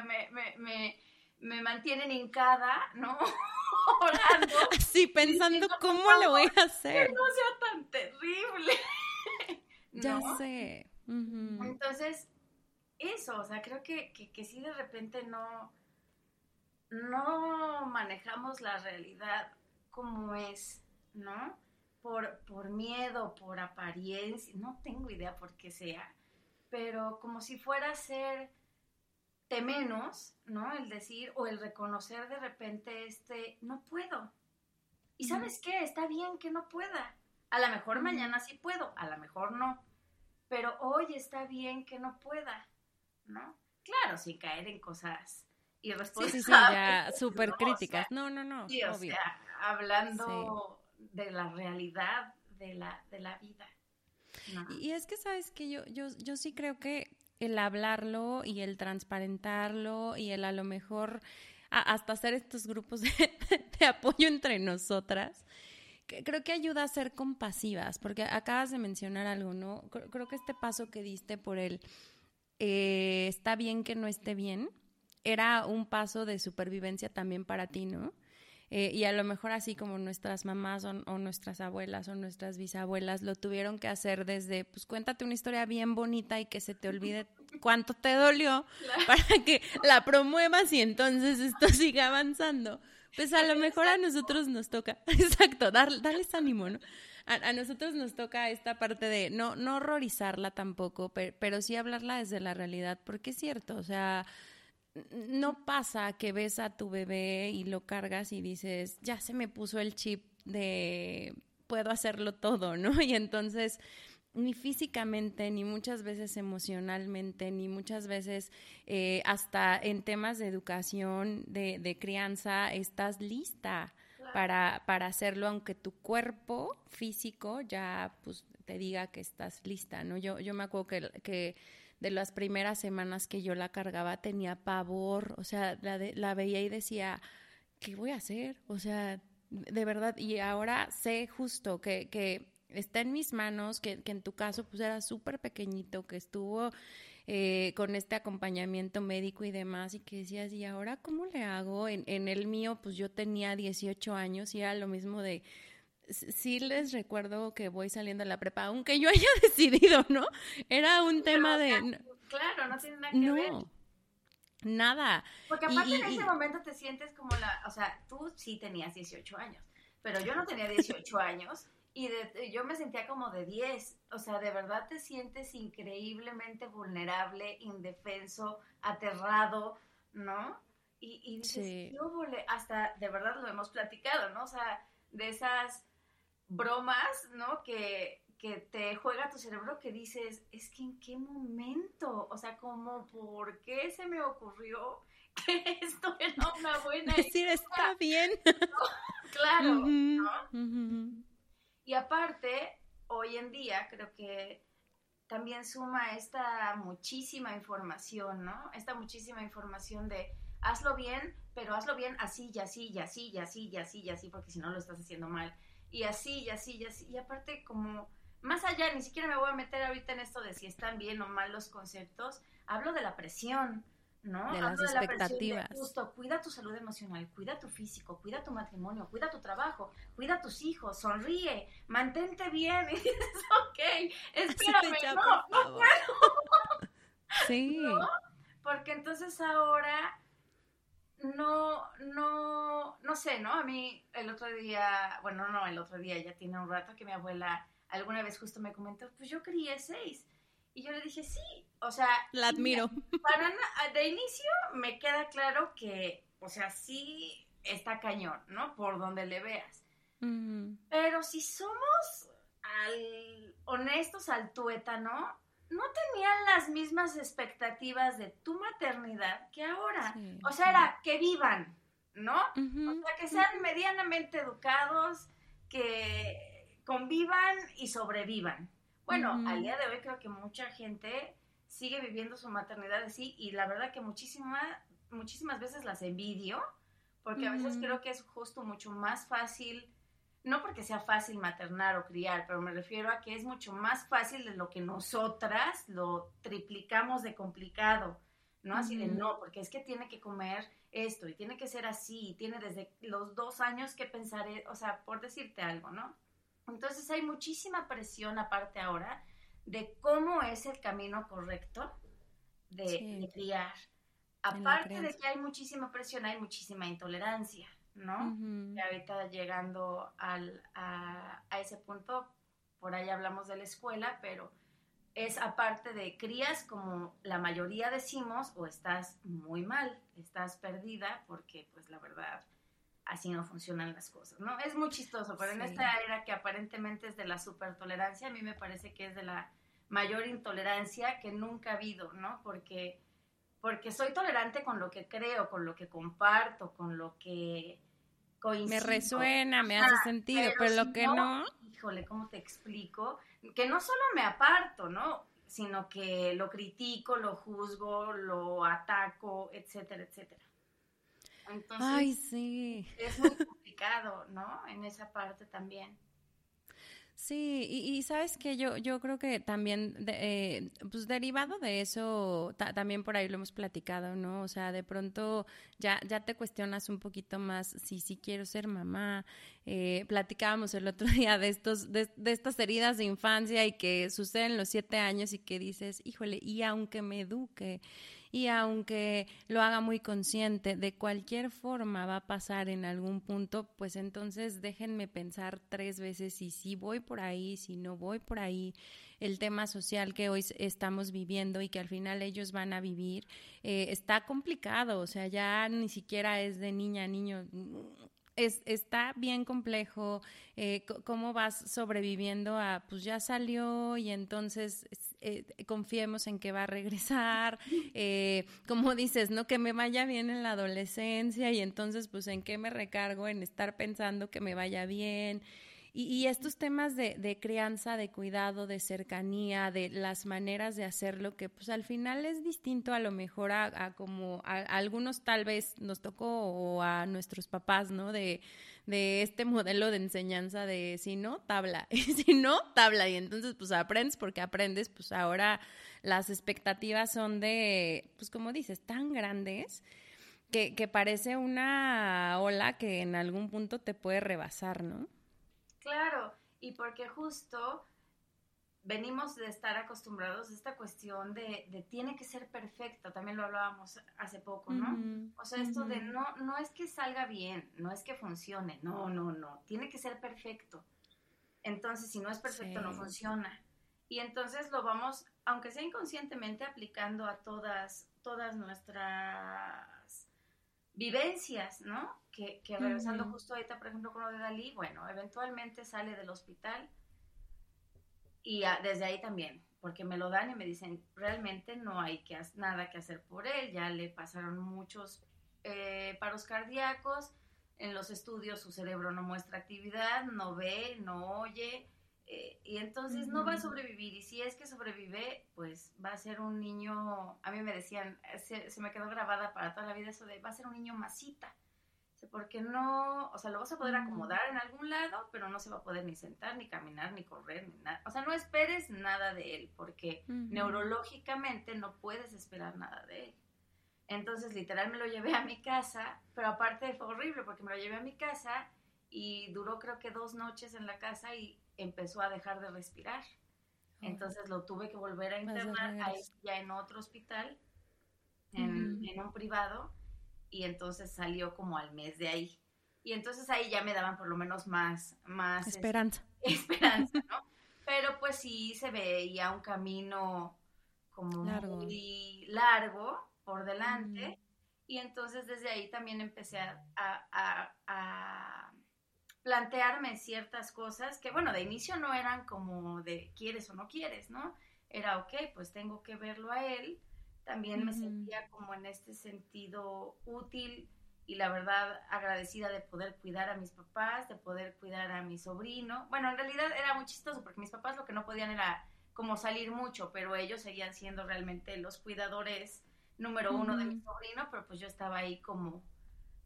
Speaker 1: me, me, me mantienen hincada, ¿no? Orando.
Speaker 2: Sí, pensando cómo lo voy a hacer.
Speaker 1: Que no sea tan terrible.
Speaker 2: Ya sé.
Speaker 1: Entonces, eso, o sea, creo que, que, sí de repente no, no manejamos la realidad como es, ¿no? Por, por miedo, por apariencia, no tengo idea por qué sea, pero como si fuera a ser menos, ¿no? El decir o el reconocer de repente este, no puedo. Y sabes qué, está bien que no pueda. A lo mejor mañana sí puedo, a lo mejor no, pero hoy está bien que no pueda. ¿no? Claro, sin caer en cosas irresponsables. Sí, sí, sí,
Speaker 2: ya súper críticas. no, no, no.
Speaker 1: Sí, o sea, hablando de la realidad de la, de la vida.
Speaker 2: Y es que, ¿sabes que yo, yo, yo sí creo que el hablarlo y el transparentarlo y el a lo mejor hasta hacer estos grupos de, apoyo entre nosotras, creo que ayuda a ser compasivas, porque acabas de mencionar algo, ¿no? creo que este paso que diste por el eh, está bien que no esté bien, era un paso de supervivencia también para ti, ¿no? Eh, y a lo mejor así como nuestras mamás o, nuestras abuelas o nuestras bisabuelas lo tuvieron que hacer desde, pues cuéntate una historia bien bonita y que se te olvide cuánto te dolió para que la promuevas y entonces esto siga avanzando. Pues a lo mejor a nosotros nos toca, exacto, dar, darles ánimo, ¿no? a, nosotros nos toca esta parte de no, no horrorizarla tampoco, pero, sí hablarla desde la realidad, porque es cierto, o sea, no pasa que ves a tu bebé y lo cargas y dices, ya se me puso el chip de puedo hacerlo todo, ¿no? Y entonces ni físicamente, ni muchas veces emocionalmente, ni muchas veces eh, hasta en temas de educación, de, de crianza, estás lista para, para hacerlo, aunque tu cuerpo físico ya pues te diga que estás lista, ¿no? Yo, yo me acuerdo que, que de las primeras semanas que yo la cargaba tenía pavor, o sea, la, la veía y decía, ¿qué voy a hacer? O sea, de verdad, y ahora sé justo que, que está en mis manos, que, que en tu caso pues era súper pequeñito, que estuvo eh, con este acompañamiento médico y demás, y que decías, ¿y ahora cómo le hago? En, en el mío, pues yo tenía 18 años y era lo mismo de, sí les recuerdo que voy saliendo de la prepa, aunque yo haya decidido, ¿no? Era un tema de...
Speaker 1: Claro, no tiene nada que no, ver.
Speaker 2: Nada.
Speaker 1: Porque aparte en ese momento te sientes como la, o sea, tú sí tenías 18 años, pero yo no tenía 18 años y yo me sentía como de 10, o sea, de verdad te sientes increíblemente vulnerable, indefenso, aterrado, ¿no? Y, y dices, yo hasta de verdad lo hemos platicado, ¿no? O sea, de esas bromas, ¿no? Que, que te juega tu cerebro que dices, es que en qué momento, o sea, como, ¿por qué se me ocurrió que esto era una buena
Speaker 2: idea? Decir, está bien.
Speaker 1: Claro, ¿no? Y aparte, hoy en día creo que también suma esta muchísima información, ¿no? Esta muchísima información de hazlo bien, pero hazlo bien así y así y así y así y así y así, porque si no lo estás haciendo mal. Y así y así y así. Y aparte como más allá, ni siquiera me voy a meter ahorita en esto de si están bien o mal los conceptos, hablo de la presión, ¿no?
Speaker 2: De las expectativas.
Speaker 1: justo, cuida tu salud emocional, cuida tu físico, cuida tu matrimonio, cuida tu trabajo, cuida tus hijos, sonríe, mantente bien. Y dices, ok, espérame, no, no puedo.
Speaker 2: Sí.
Speaker 1: Porque entonces ahora no, no, no sé, ¿no? A mí el otro día, bueno, no, el otro día ya tiene un rato que mi abuela alguna vez justo me comentó, pues yo crié seis. Y yo le dije, sí, o sea...
Speaker 2: La admiro.
Speaker 1: Para, de inicio me queda claro que, o sea, sí está cañón, ¿no? Por donde le veas. Pero si somos al, honestos al tuétano, no tenían las mismas expectativas de tu maternidad que ahora. o sea, era que vivan, ¿no? O sea, que sean medianamente educados, que convivan y sobrevivan. Bueno, al día de hoy creo que mucha gente sigue viviendo su maternidad así y la verdad que muchísima, muchísimas veces las envidio, porque a veces creo que es justo mucho más fácil, no porque sea fácil maternar o criar, pero me refiero a que es mucho más fácil de lo que nosotras lo triplicamos de complicado, ¿no? Así de no, porque es que tiene que comer esto y tiene que ser así, y tiene desde los dos años que pensar, e, o sea, por decirte algo, ¿no? Entonces hay muchísima presión aparte ahora de cómo es el camino correcto de, criar. Aparte de que hay muchísima presión, hay muchísima intolerancia, ¿no? Y ahorita llegando al, a, a, ese punto, por ahí hablamos de la escuela, pero es aparte de crías como la mayoría decimos, o estás muy mal, estás perdida, porque pues la verdad así no funcionan las cosas, ¿no? Es muy chistoso, pero en esta era que aparentemente es de la supertolerancia, a mí me parece que es de la mayor intolerancia que nunca ha habido, ¿no? Porque, porque soy tolerante con lo que creo, con lo que comparto, con lo que coincido.
Speaker 2: Me resuena, me hace sentido, pero, lo que no...
Speaker 1: Híjole, ¿cómo te explico? Que no solo me aparto, ¿no? Sino que lo critico, lo juzgo, lo ataco, etcétera, etcétera. Entonces,
Speaker 2: Ay, sí.
Speaker 1: Es muy complicado, ¿no? En esa parte también.
Speaker 2: Sí, y, sabes que yo, yo creo que también, eh, pues derivado de eso, también por ahí lo hemos platicado, ¿no? O sea, de pronto ya, ya te cuestionas un poquito más si sí quiero ser mamá. Eh, platicábamos el otro día de, estos, de, de, estas heridas de infancia y que suceden los siete años y que dices, híjole, y aunque me eduque y aunque lo haga muy consciente, de cualquier forma va a pasar en algún punto, pues entonces déjenme pensar tres veces si sí voy por ahí, si no voy por ahí, el tema social que hoy estamos viviendo y que al final ellos van a vivir, eh, está complicado, o sea, ya ni siquiera es de niña a niño es, está bien complejo eh, cómo vas sobreviviendo a, pues ya salió y entonces eh, confiemos en que va a regresar, eh, como dices, ¿no? Que me vaya bien en la adolescencia y entonces pues en qué me recargo en estar pensando que me vaya bien. Y, estos temas de, crianza, de cuidado, de cercanía, de las maneras de hacerlo, que pues al final es distinto a lo mejor a, como a, algunos tal vez nos tocó o a nuestros papás, ¿no? De, de este modelo de enseñanza de si no, tabla, y si no, tabla. Y entonces pues aprendes porque aprendes, pues ahora las expectativas son de, pues como dices, tan grandes. Que, que parece una ola que en algún punto te puede rebasar, ¿no?
Speaker 1: Claro, y porque justo venimos de estar acostumbrados a esta cuestión de, de, tiene que ser perfecto, también lo hablábamos hace poco, ¿no? O sea, esto de no, no es que salga bien, no es que funcione, no, no, no, tiene que ser perfecto. Entonces, si no es perfecto, no funciona. Y entonces lo vamos, aunque sea inconscientemente, aplicando a todas, todas nuestras vivencias, ¿no? Que, regresando justo ahorita, por ejemplo, con lo de Dalí, bueno, eventualmente sale del hospital y desde ahí también, porque me lo dan y me dicen, realmente no hay que, nada que hacer por él, ya le pasaron muchos eh, paros cardíacos, en los estudios su cerebro no muestra actividad, no ve, no oye, Eh, y entonces no va a sobrevivir. Y si es que sobrevive, pues va a ser un niño, a mí me decían, se, se me quedó grabada para toda la vida eso de, va a ser un niño masita porque no, o sea, lo vas a poder acomodar en algún lado, pero no se va a poder ni sentar, ni caminar, ni correr, ni nada. O sea, no esperes nada de él, porque neurológicamente no puedes esperar nada de él. Entonces, literal, me lo llevé a mi casa, pero aparte fue horrible porque me lo llevé a mi casa y duró creo que dos noches en la casa y empezó a dejar de respirar. Entonces lo tuve que volver a internar ahí ya en otro hospital, en, en un privado y entonces salió como al mes de ahí. Y entonces ahí ya me daban por lo menos más, más
Speaker 2: este, esperanza.
Speaker 1: esperanza, ¿no? Pero pues sí se veía un camino como muy largo por delante. Y entonces desde ahí también empecé a, a, a, plantearme ciertas cosas que, bueno, de inicio no eran como de quieres o no quieres, ¿no? Era, ok, pues tengo que verlo a él, también me sentía como en este sentido útil y la verdad agradecida de poder cuidar a mis papás, de poder cuidar a mi sobrino. Bueno, en realidad era muy chistoso porque mis papás lo que no podían era como salir mucho, pero ellos seguían siendo realmente los cuidadores número uno de mi sobrino, pero pues yo estaba ahí como,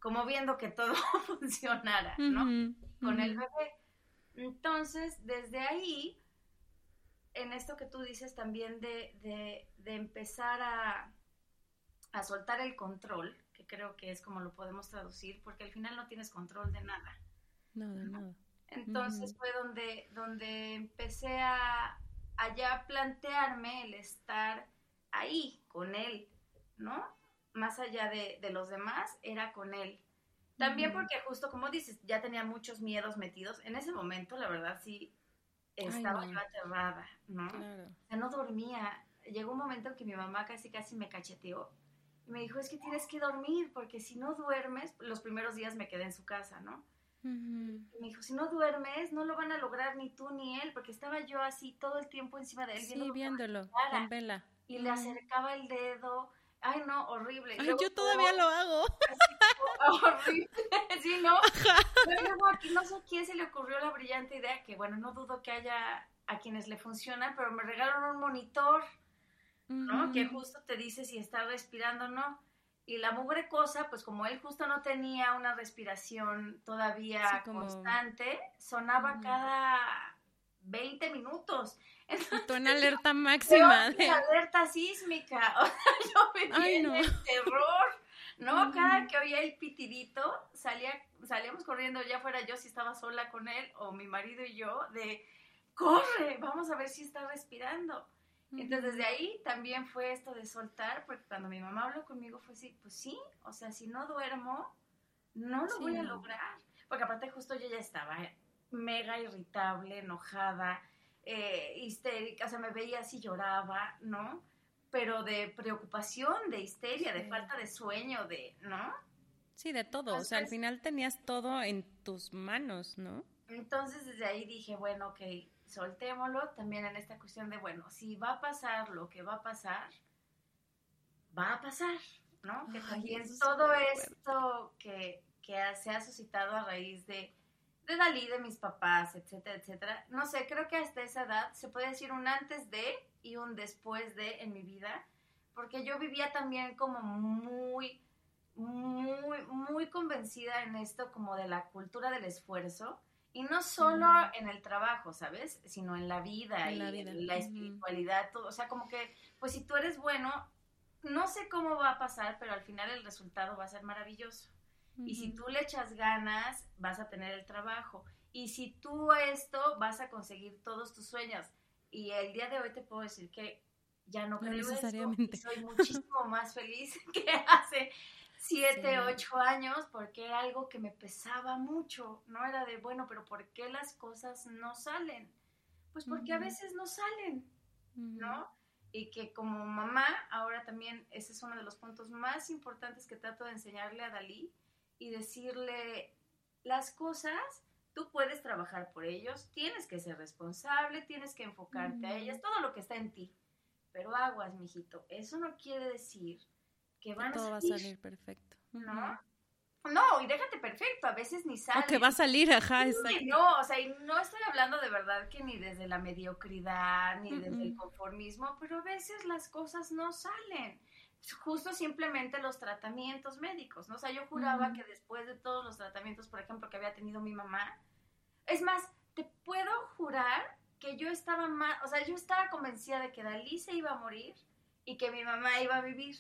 Speaker 1: como viendo que todo funcionara, ¿no? Con el bebé. Entonces, desde ahí, en esto que tú dices también de, empezar a, soltar el control, que creo que es como lo podemos traducir, porque al final no tienes control de nada.
Speaker 2: No, de nada.
Speaker 1: Entonces fue donde, donde empecé a, ya plantearme el estar ahí con él, ¿no? Más allá de, los demás, era con él. También porque justo como dices, ya tenía muchos miedos metidos. En ese momento, la verdad, sí, estaba yo aterrada, ¿no? O sea, no dormía. Llegó un momento en que mi mamá casi casi me cacheteó y me dijo, es que tienes que dormir, porque si no duermes, los primeros días me quedé en su casa, ¿no? Y me dijo, si no duermes, no lo van a lograr ni tú ni él, porque estaba yo así todo el tiempo encima de él.
Speaker 2: Sí, viéndolo, vela.
Speaker 1: Y le acercaba el dedo. Ay, no, horrible.
Speaker 2: Ay, yo todavía lo hago.
Speaker 1: horrible, sí, ¿no? Luego aquí no sé a quién se le ocurrió la brillante idea, que bueno, no dudo que haya a quienes le funciona, pero me regalaron un monitor, ¿no? Que justo te dice si está respirando o no. Y la mugre cosa, pues como él justo no tenía una respiración todavía constante, sonaba cada 20 minutos.
Speaker 2: Entonces, en alerta máxima.
Speaker 1: Alerta sísmica. O sea, yo me no. el terror. ¿no? Cada que oía el pitidito, salía, salíamos corriendo, ya fuera yo si estaba sola con él o mi marido y yo, de, corre, vamos a ver si está respirando. Entonces desde ahí también fue esto de soltar, porque cuando mi mamá habló conmigo fue así, pues sí, o sea, si no duermo, no lo voy a lograr. Porque aparte justo yo ya estaba mega irritable, enojada, eh, histérica, o sea, me veía así, lloraba, ¿no? pero de preocupación, de histeria, de falta de sueño, de, ¿no?
Speaker 2: Sí, de todo, o sea, al final tenías todo en tus manos, ¿no?
Speaker 1: Entonces desde ahí dije, bueno, ok, soltémoslo también en esta cuestión de, bueno, si va a pasar lo que va a pasar, va a pasar, ¿no? que también todo esto que, que se ha suscitado a raíz de, de Dalí, de mis papás, etcétera, etcétera, no sé, creo que hasta esa edad se puede decir un antes de y un después de en mi vida, porque yo vivía también como muy, muy, muy convencida en esto como de la cultura del esfuerzo. Y no solo en el trabajo, ¿sabes? Sino en la vida y en la espiritualidad, todo. O sea, como que, pues si tú eres bueno, no sé cómo va a pasar, pero al final el resultado va a ser maravilloso. Y si tú le echas ganas, vas a tener el trabajo. Y si tú esto, vas a conseguir todos tus sueños. Y el día de hoy te puedo decir que ya no, creo necesariamente. soy muchísimo más feliz que hace siete, ocho años, porque era algo que me pesaba mucho, no era de, bueno, pero ¿por qué las cosas no salen? Pues porque a veces no salen, ¿no? Y que como mamá, ahora también ese es uno de los puntos más importantes que trato de enseñarle a Dalí y decirle las cosas Tú puedes trabajar por ellos, tienes que ser responsable, tienes que enfocarte a ellas, todo lo que está en ti. Pero aguas, mijito, eso no quiere decir que van
Speaker 2: todo
Speaker 1: a
Speaker 2: salir. va a salir perfecto.
Speaker 1: ¿No? No, y déjate perfecto, a veces ni sale.
Speaker 2: O que va a salir, ajá,
Speaker 1: sí, No, o sea, y no estoy hablando de verdad que ni desde la mediocridad, ni desde el conformismo, pero a veces las cosas no salen. Justo simplemente los tratamientos médicos, ¿no? O sea, yo juraba que después de todos los tratamientos, por ejemplo, que había tenido mi mamá, es más, te puedo jurar que yo estaba más, o sea, yo estaba convencida de que Dalí se iba a morir y que mi mamá iba a vivir.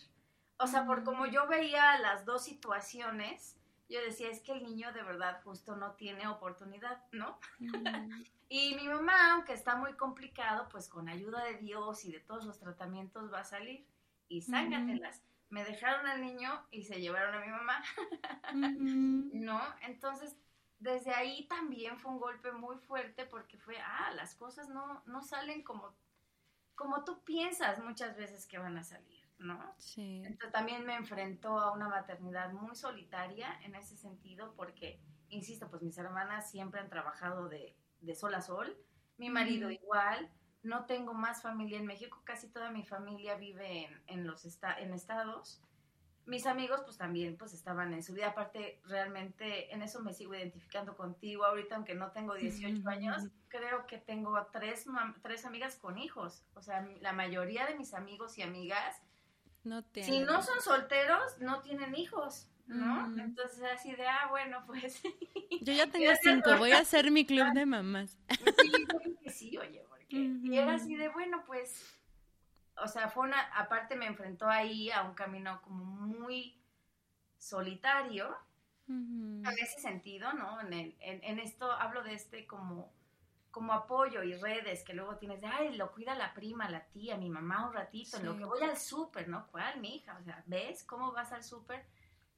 Speaker 1: O sea, por como yo veía las dos situaciones, yo decía, es que el niño de verdad justo no tiene oportunidad, ¿no? y mi mamá, aunque está muy complicado, pues con ayuda de Dios y de todos los tratamientos va a salir. Y sángatelas. Me dejaron al niño y se llevaron a mi mamá. ¿No? Entonces, desde ahí también fue un golpe muy fuerte porque fue, ah, las cosas no, no salen como, como tú piensas muchas veces que van a salir. ¿No? Sí. Entonces también me enfrentó a una maternidad muy solitaria en ese sentido porque, insisto, pues mis hermanas siempre han trabajado de, de sol a sol, mi marido igual, no tengo más familia en México, casi toda mi familia vive en, en los en estados. Mis amigos pues también pues estaban en su vida, aparte realmente en eso me sigo identificando contigo ahorita, aunque no tengo 18 años, creo que tengo tres, tres amigas con hijos, o sea, la mayoría de mis amigos y amigas si no son solteros, no tienen hijos, ¿no? Entonces así de, ah, bueno, pues...
Speaker 2: Yo ya tengo cinco, voy a hacer mi club de mamás.
Speaker 1: Sí, yo que sí, oye, porque... Y era así de, bueno, pues... O sea, fue una... Aparte me enfrentó ahí a un camino como muy solitario, en ese sentido, ¿no? En, el, en esto hablo de este como como apoyo y redes que luego tienes de, ay, lo cuida la prima, la tía, mi mamá un ratito, en lo que voy al súper, ¿no? ¿Cuál, mi hija? O sea, ¿ves cómo vas al súper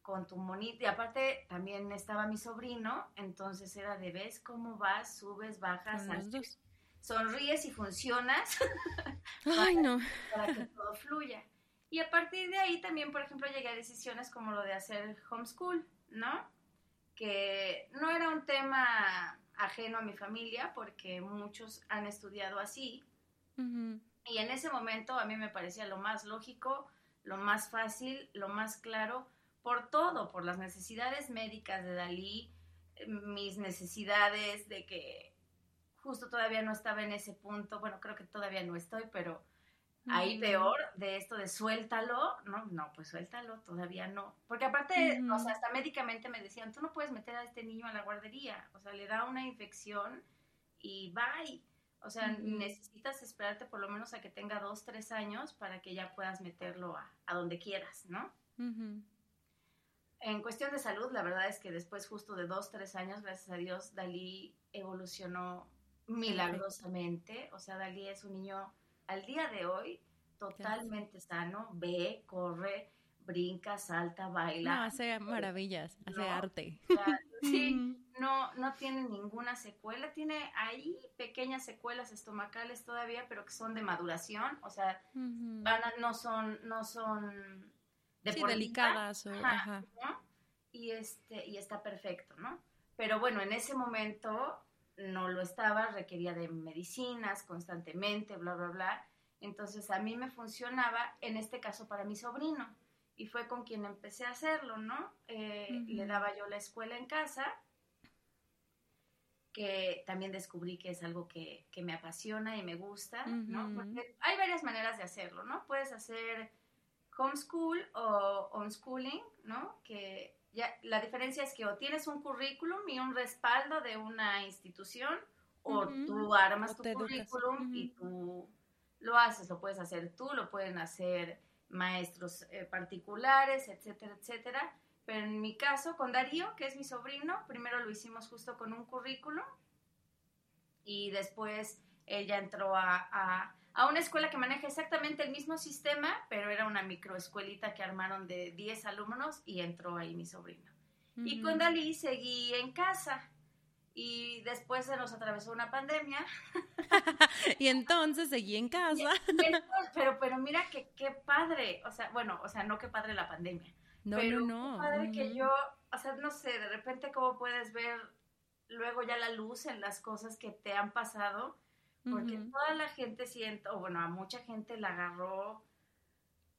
Speaker 1: con tu monito? Y aparte también estaba mi sobrino, entonces era de, ¿ves cómo vas, subes, bajas, sonríes y funcionas?
Speaker 2: Ay, no.
Speaker 1: Para que todo fluya. Y a partir de ahí también, por ejemplo, llegué a decisiones como lo de hacer homeschool, ¿no? Que no era un tema ajeno a mi familia porque muchos han estudiado así. Y en ese momento a mí me parecía lo más lógico, lo más fácil, lo más claro, por todo, por las necesidades médicas de Dalí, mis necesidades de que justo todavía no estaba en ese punto, bueno, creo que todavía no estoy, pero ahí peor de esto de suéltalo, no, no, pues suéltalo, todavía no. Porque aparte, o sea, hasta médicamente me decían, tú no puedes meter a este niño a la guardería, o sea, le da una infección y bye. O sea, necesitas esperarte por lo menos a que tenga dos, tres años para que ya puedas meterlo a, a donde quieras, ¿no? En cuestión de salud, la verdad es que después justo de dos, tres años, gracias a Dios, Dalí evolucionó milagrosamente. O sea, Dalí es un niño al día de hoy totalmente sano, ve, corre, brinca, salta, baila.
Speaker 2: No, hace maravillas, hace arte.
Speaker 1: sí, no, no tiene ninguna secuela, tiene ahí pequeñas secuelas estomacales todavía, pero que son de maduración, o sea, no son, no son
Speaker 2: delicadas
Speaker 1: Y este, y está perfecto, ¿no? Pero bueno, en ese momento no lo estaba, requería de medicinas constantemente, bla, bla, bla. Entonces a mí me funcionaba, en este caso para mi sobrino, y fue con quien empecé a hacerlo, ¿no? Eh, le daba yo la escuela en casa, que también descubrí que es algo que, me apasiona y me gusta, ¿no? Porque hay varias maneras de hacerlo, ¿no? Puedes hacer homeschool o homeschooling, ¿no? Que ya, la diferencia es que o tienes un currículum y un respaldo de una institución, o tú armas tu currículum y tú lo haces, lo puedes hacer tú, lo pueden hacer maestros eh, particulares, etcétera, etcétera. Pero en mi caso, con Darío, que es mi sobrino, primero lo hicimos justo con un currículum y después ella entró a a una escuela que maneja exactamente el mismo sistema, pero era una microescuelita que armaron de 10 alumnos y entró ahí mi sobrino. Y con Dalí seguí en casa y después se nos atravesó una pandemia.
Speaker 2: y entonces seguí en casa.
Speaker 1: pero, pero mira que qué padre, o sea, bueno, o sea, no qué padre la pandemia. No, pero no, no. Qué padre que yo, o sea, no sé, de repente cómo puedes ver luego ya la luz en las cosas que te han pasado porque toda la gente siente, o bueno, a mucha gente la agarró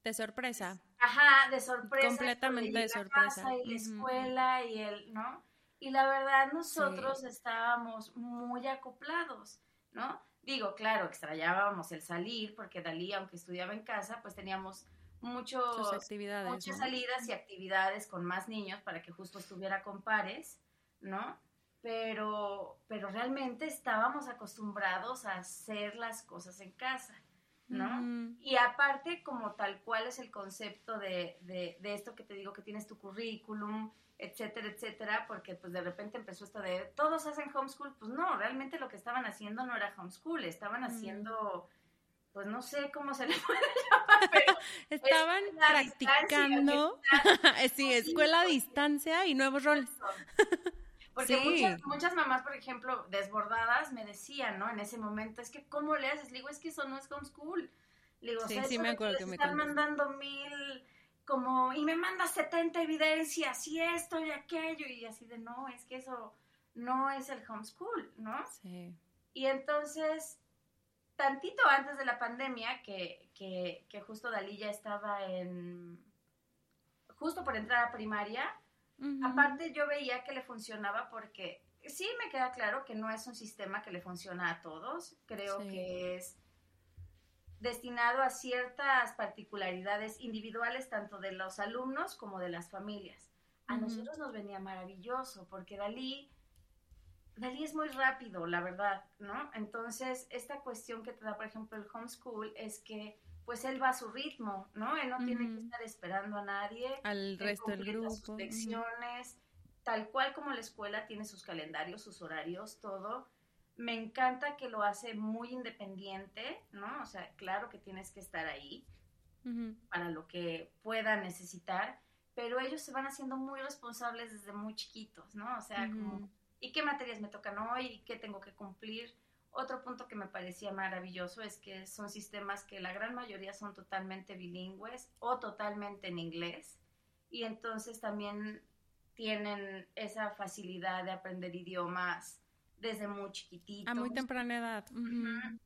Speaker 2: De sorpresa.
Speaker 1: Ajá, de sorpresa.
Speaker 2: Completamente de sorpresa.
Speaker 1: y la escuela y el, ¿no? Y la verdad nosotros estábamos muy acoplados, ¿no? Digo, claro, extrañábamos el salir porque Dalí, aunque estudiaba en casa, pues teníamos muchos,
Speaker 2: actividades,
Speaker 1: muchas salidas y actividades con más niños para que justo estuviera con pares, ¿no? Pero, pero realmente estábamos acostumbrados a hacer las cosas en casa, ¿no? Y aparte, como tal cual es el concepto de, de, de esto que te digo, que tienes tu currículum, etcétera, etcétera, porque pues de repente empezó esto de todos hacen homeschool, pues no, realmente lo que estaban haciendo no era homeschool, estaban haciendo, pues no sé cómo se le puede llamar, pero
Speaker 2: estaban practicando, sí, escuela a distancia y nuevos roles.
Speaker 1: Porque muchas, muchas mamás, por ejemplo, desbordadas, me decían, ¿no? En ese momento, es que, ¿cómo le haces? Le digo, es que eso no es homeschool. Le digo,
Speaker 2: sí, sí me acuerdo que me
Speaker 1: están mandando mil como, y me manda 70 evidencias y esto y aquello, y así de, no, es que eso no es el homeschool, ¿no? Sí. Y entonces, tantito antes de la pandemia, que, que, que justo Dalí ya estaba en, justo por entrar a primaria, aparte yo veía que le funcionaba porque sí me queda claro que no es un sistema que le funciona a todos, creo que es destinado a ciertas particularidades individuales tanto de los alumnos como de las familias. A nosotros nos venía maravilloso porque Dalí, Dalí es muy rápido, la verdad, ¿no? Entonces, esta cuestión que te da, por ejemplo, el homeschool es que pues él va a su ritmo, ¿no? Él no tiene que estar esperando a nadie.
Speaker 2: Al resto del grupo.
Speaker 1: Sus lecciones, tal cual como la escuela tiene sus calendarios, sus horarios, todo me encanta que lo hace muy independiente, ¿no? O sea, claro que tienes que estar ahí para lo que pueda necesitar, pero ellos se van haciendo muy responsables desde muy chiquitos, ¿no? O sea, como, ¿y qué materias me tocan hoy? ¿Y qué tengo que cumplir? Otro punto que me parecía maravilloso es que son sistemas que la gran mayoría son totalmente bilingües o totalmente en inglés y entonces también tienen esa facilidad de aprender idiomas desde muy chiquitito.
Speaker 2: A muy temprana edad.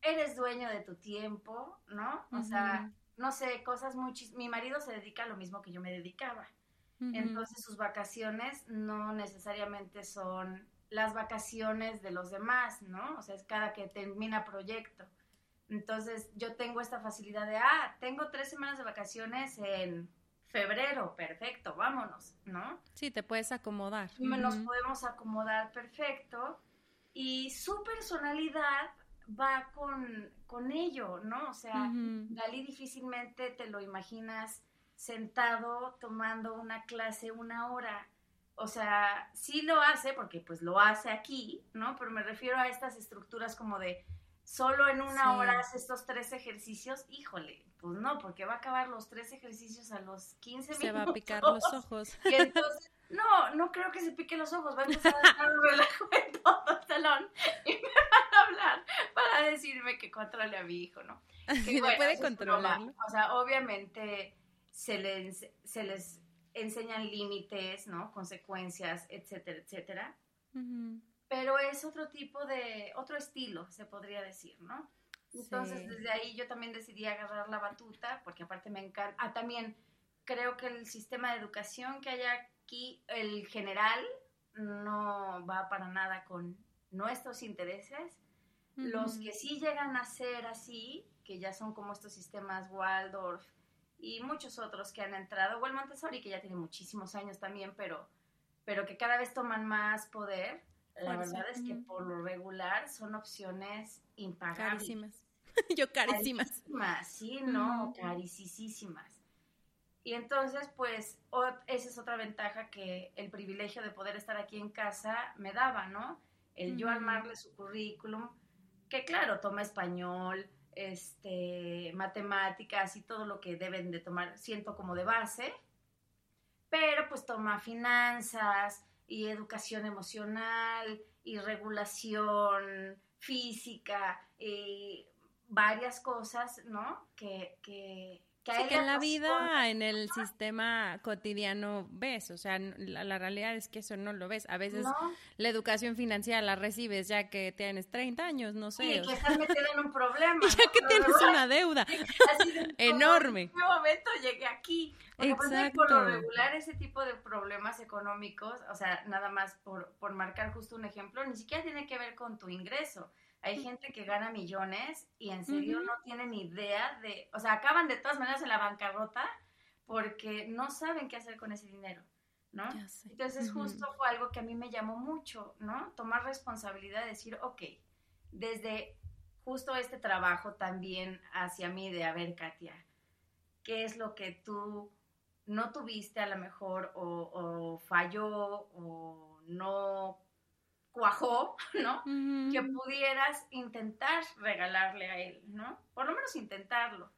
Speaker 1: Eres dueño de tu tiempo, ¿no? O sea, no sé, cosas muy... Mi marido se dedica a lo mismo que yo me dedicaba. Entonces sus vacaciones no necesariamente son las vacaciones de los demás, ¿no? O sea, es cada que termina proyecto. Entonces yo tengo esta facilidad de, ah, tengo tres semanas de vacaciones en febrero, perfecto, vámonos, ¿no?
Speaker 2: Sí, te puedes acomodar.
Speaker 1: Nos podemos acomodar perfecto y su personalidad va con, con ello, ¿no? O sea, Dalí difícilmente te lo imaginas sentado tomando una clase una hora. O sea, sí lo hace porque pues lo hace aquí, ¿no? Pero me refiero a estas estructuras como de solo en una hora hace estos tres ejercicios, híjole, pues no, porque va a acabar los tres ejercicios a los 15 minutos.
Speaker 2: Se va a picar los ojos.
Speaker 1: Y entonces no, no creo que se pique los ojos. Va a empezar a estar relajo en todo el salón y me van a hablar para decirme que controle a mi hijo, ¿no?
Speaker 2: Que, bueno, puede controlar.
Speaker 1: O sea, obviamente se les, se les enseñan límites, ¿no? Consecuencias, etcétera, etcétera. Pero es otro tipo de, otro estilo, se podría decir, ¿no? Entonces, desde ahí yo también decidí agarrar la batuta, porque aparte me encanta. Ah, también creo que el sistema de educación que haya aquí el general no va para nada con nuestros intereses. Los que sí llegan a ser así, que ya son como estos sistemas Waldorf y muchos otros que han entrado, o el Montessori, que ya tiene muchísimos años también, pero, pero que cada vez toman más poder, la verdad es que por lo regular son opciones impagables.
Speaker 2: Carísimas. Yo carísimas.
Speaker 1: Carísimas, sí, no, carísimas. Y entonces, pues, esa es otra ventaja que el privilegio de poder estar aquí en casa me daba, ¿no? El yo armarle su currículum, que claro, toma español, este, matemáticas y todo lo que deben de tomar, siento como de base, pero pues toma finanzas y educación emocional y regulación física y varias cosas, ¿no? Que, que, que,
Speaker 2: sí, que en la vida, en el sistema cotidiano ves, o sea, la, realidad es que eso no lo ves. A veces la educación financiera la recibes ya que tienes 30 años, no sé.
Speaker 1: Sí, que estás metido en un problema.
Speaker 2: ya que tienes una deuda enorme.
Speaker 1: En qué momento llegué aquí. Porque Exacto. por lo regular ese tipo de problemas económicos, o sea, nada más por, por marcar justo un ejemplo, ni siquiera tiene que ver con tu ingreso hay gente que gana millones y en serio no tienen idea de, o sea, acaban de todas maneras en la bancarrota porque no saben qué hacer con ese dinero, ¿no? Entonces justo fue algo que a mí me llamó mucho, ¿no? Tomar responsabilidad, de decir, ok, desde justo este trabajo también hacia mí de, a ver, Katia, ¿qué es lo que tú no tuviste a lo mejor o, o falló o no cuajó, ¿no? Que pudieras intentar regalarle a él, ¿no? Por lo menos intentarlo.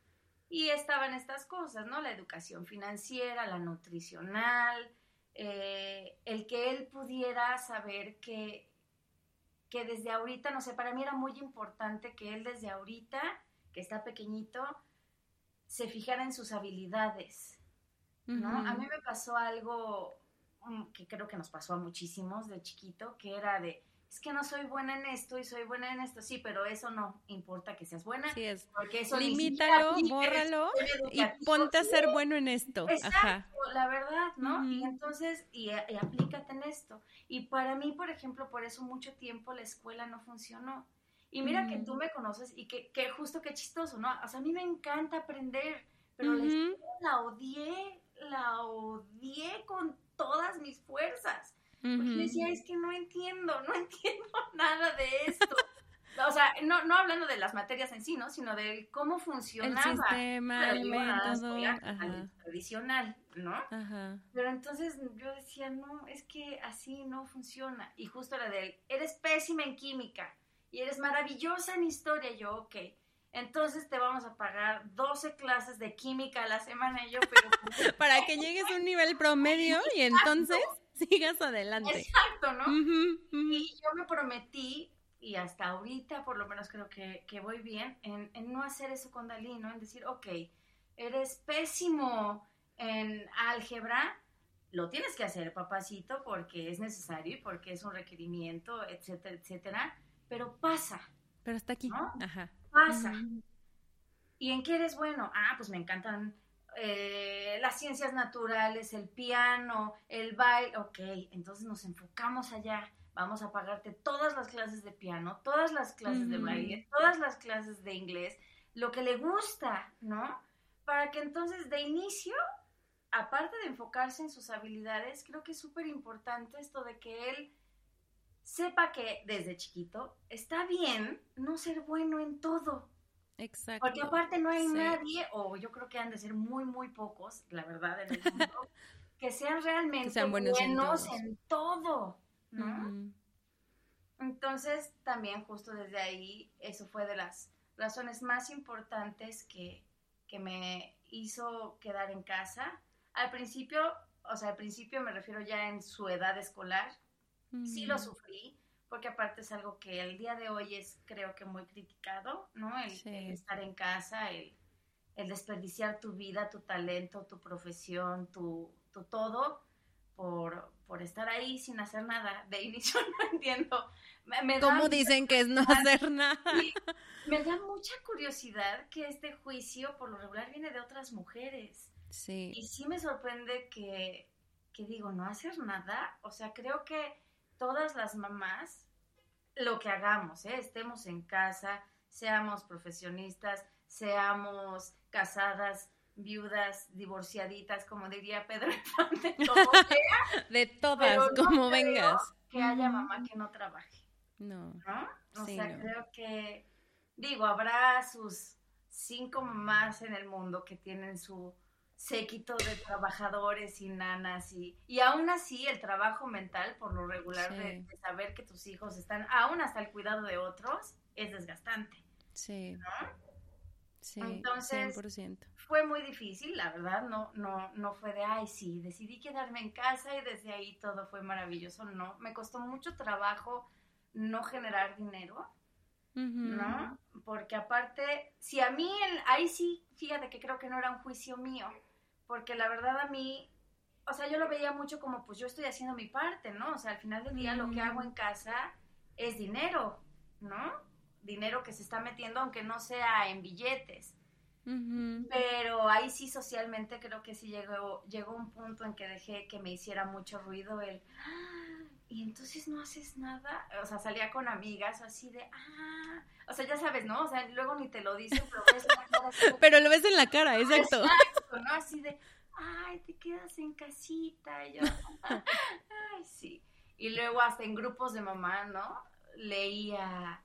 Speaker 1: Y estaban estas cosas, ¿no? La educación financiera, la nutricional, eh, el que él pudiera saber que, que desde ahorita, no sé, para mí era muy importante que él desde ahorita, que está pequeñito, se fijara en sus habilidades, ¿no? A mí me pasó algo que creo que nos pasó a muchísimos de chiquito, que era de, es que no soy buena en esto y soy buena en esto, sí, pero eso no importa que seas buena.
Speaker 2: Sí es. Porque eso Limítalo, bórralo y ponte a ser bueno en esto.
Speaker 1: Exacto, la verdad, ¿no? Y entonces, y, aplícate en esto. Y para mí, por ejemplo, por eso mucho tiempo la escuela no funcionó. Y mira que tú me conoces y que, que, justo qué chistoso, ¿no? O sea, a mí me encanta aprender, pero la escuela la odié, la odié con todas mis fuerzas. Porque decía, es que no entiendo, no entiendo nada de esto. o sea, no, no hablando de las materias en sí, ¿no? Sino de cómo funcionaba.
Speaker 2: El sistema, el método.
Speaker 1: tradicional, ¿no? Ajá. Pero entonces yo decía, no, es que así no funciona. Y justo era de, eres pésima en química y eres maravillosa en historia. Y yo, ok entonces te vamos a pagar 12 clases de química a la semana. Y yo, pero...
Speaker 2: Para que llegues a un nivel promedio y entonces sigas adelante.
Speaker 1: Exacto, ¿no? Y yo me prometí, y hasta ahorita por lo menos creo que, voy bien, en, no hacer eso con Dalí, ¿no? En decir, ok, eres pésimo en álgebra, lo tienes que hacer, papacito, porque es necesario y porque es un requerimiento, etcétera, etcétera, pero pasa.
Speaker 2: Pero está aquí. Ajá
Speaker 1: pasa. ¿Y en qué eres bueno? Ah, pues me encantan eh, las ciencias naturales, el piano, el baile. Ok, entonces nos enfocamos allá. Vamos a pagarte todas las clases de piano, todas las clases de baile, todas las clases de inglés, lo que le gusta, ¿no? Para que entonces de inicio, aparte de enfocarse en sus habilidades, creo que es súper importante esto de que él sepa que desde chiquito está bien no ser bueno en todo.
Speaker 2: Exacto.
Speaker 1: Porque aparte no hay nadie, o yo creo que han de ser muy, muy pocos, la verdad, en el mundo, que sean realmente buenos, en, todo, ¿no? Entonces, también justo desde ahí, eso fue de las razones más importantes que, que me hizo quedar en casa. Al principio, o sea, al principio me refiero ya en su edad escolar, Sí lo sufrí, porque aparte es algo que el día de hoy es creo que muy criticado, ¿no? El, estar en casa, el, desperdiciar tu vida, tu talento, tu profesión, tu, tu todo por, por, estar ahí sin hacer nada. De inicio no entiendo.
Speaker 2: Me, ¿Cómo dicen que es no hacer nada?
Speaker 1: me da mucha curiosidad que este juicio por lo regular viene de otras mujeres.
Speaker 2: Sí.
Speaker 1: Y sí me sorprende que, que digo, no hacer nada. O sea, creo que todas las mamás, lo que hagamos, ¿eh? estemos en casa, seamos profesionistas, seamos casadas, viudas, divorciaditas, como diría Pedro Infante,
Speaker 2: de todas, como vengas.
Speaker 1: Que haya mamá que no trabaje.
Speaker 2: No.
Speaker 1: ¿No? O sea, creo que, digo, habrá sus cinco mamás en el mundo que tienen su séquito de trabajadores y nanas y, y aún así el trabajo mental por lo regular de, saber que tus hijos están aún hasta el cuidado de otros es desgastante.
Speaker 2: Sí.
Speaker 1: ¿no?
Speaker 2: Sí, Entonces, 100%.
Speaker 1: fue muy difícil, la verdad, no, no, no fue de, ay, sí, decidí quedarme en casa y desde ahí todo fue maravilloso, no, me costó mucho trabajo no generar dinero, ¿no? Porque aparte, si a mí, el, ahí sí, fíjate que creo que no era un juicio mío, porque la verdad a mí, o sea, yo lo veía mucho como, pues yo estoy haciendo mi parte, ¿no? O sea, al final del día lo que hago en casa es dinero, ¿no? Dinero que se está metiendo, aunque no sea en billetes. Pero ahí sí socialmente creo que sí llegó, llegó un punto en que dejé que me hiciera mucho ruido el, ah, y entonces no haces nada, o sea, salía con amigas así de, ah, o sea, ya sabes, ¿no? O sea, luego ni te lo dicen, pero ves en la cara.
Speaker 2: pero lo ves en la cara, exacto.
Speaker 1: Exacto, ¿no? Así de, ay, te quedas en casita, y yo, ay, sí. Y luego hasta en grupos de mamá, ¿no? Leía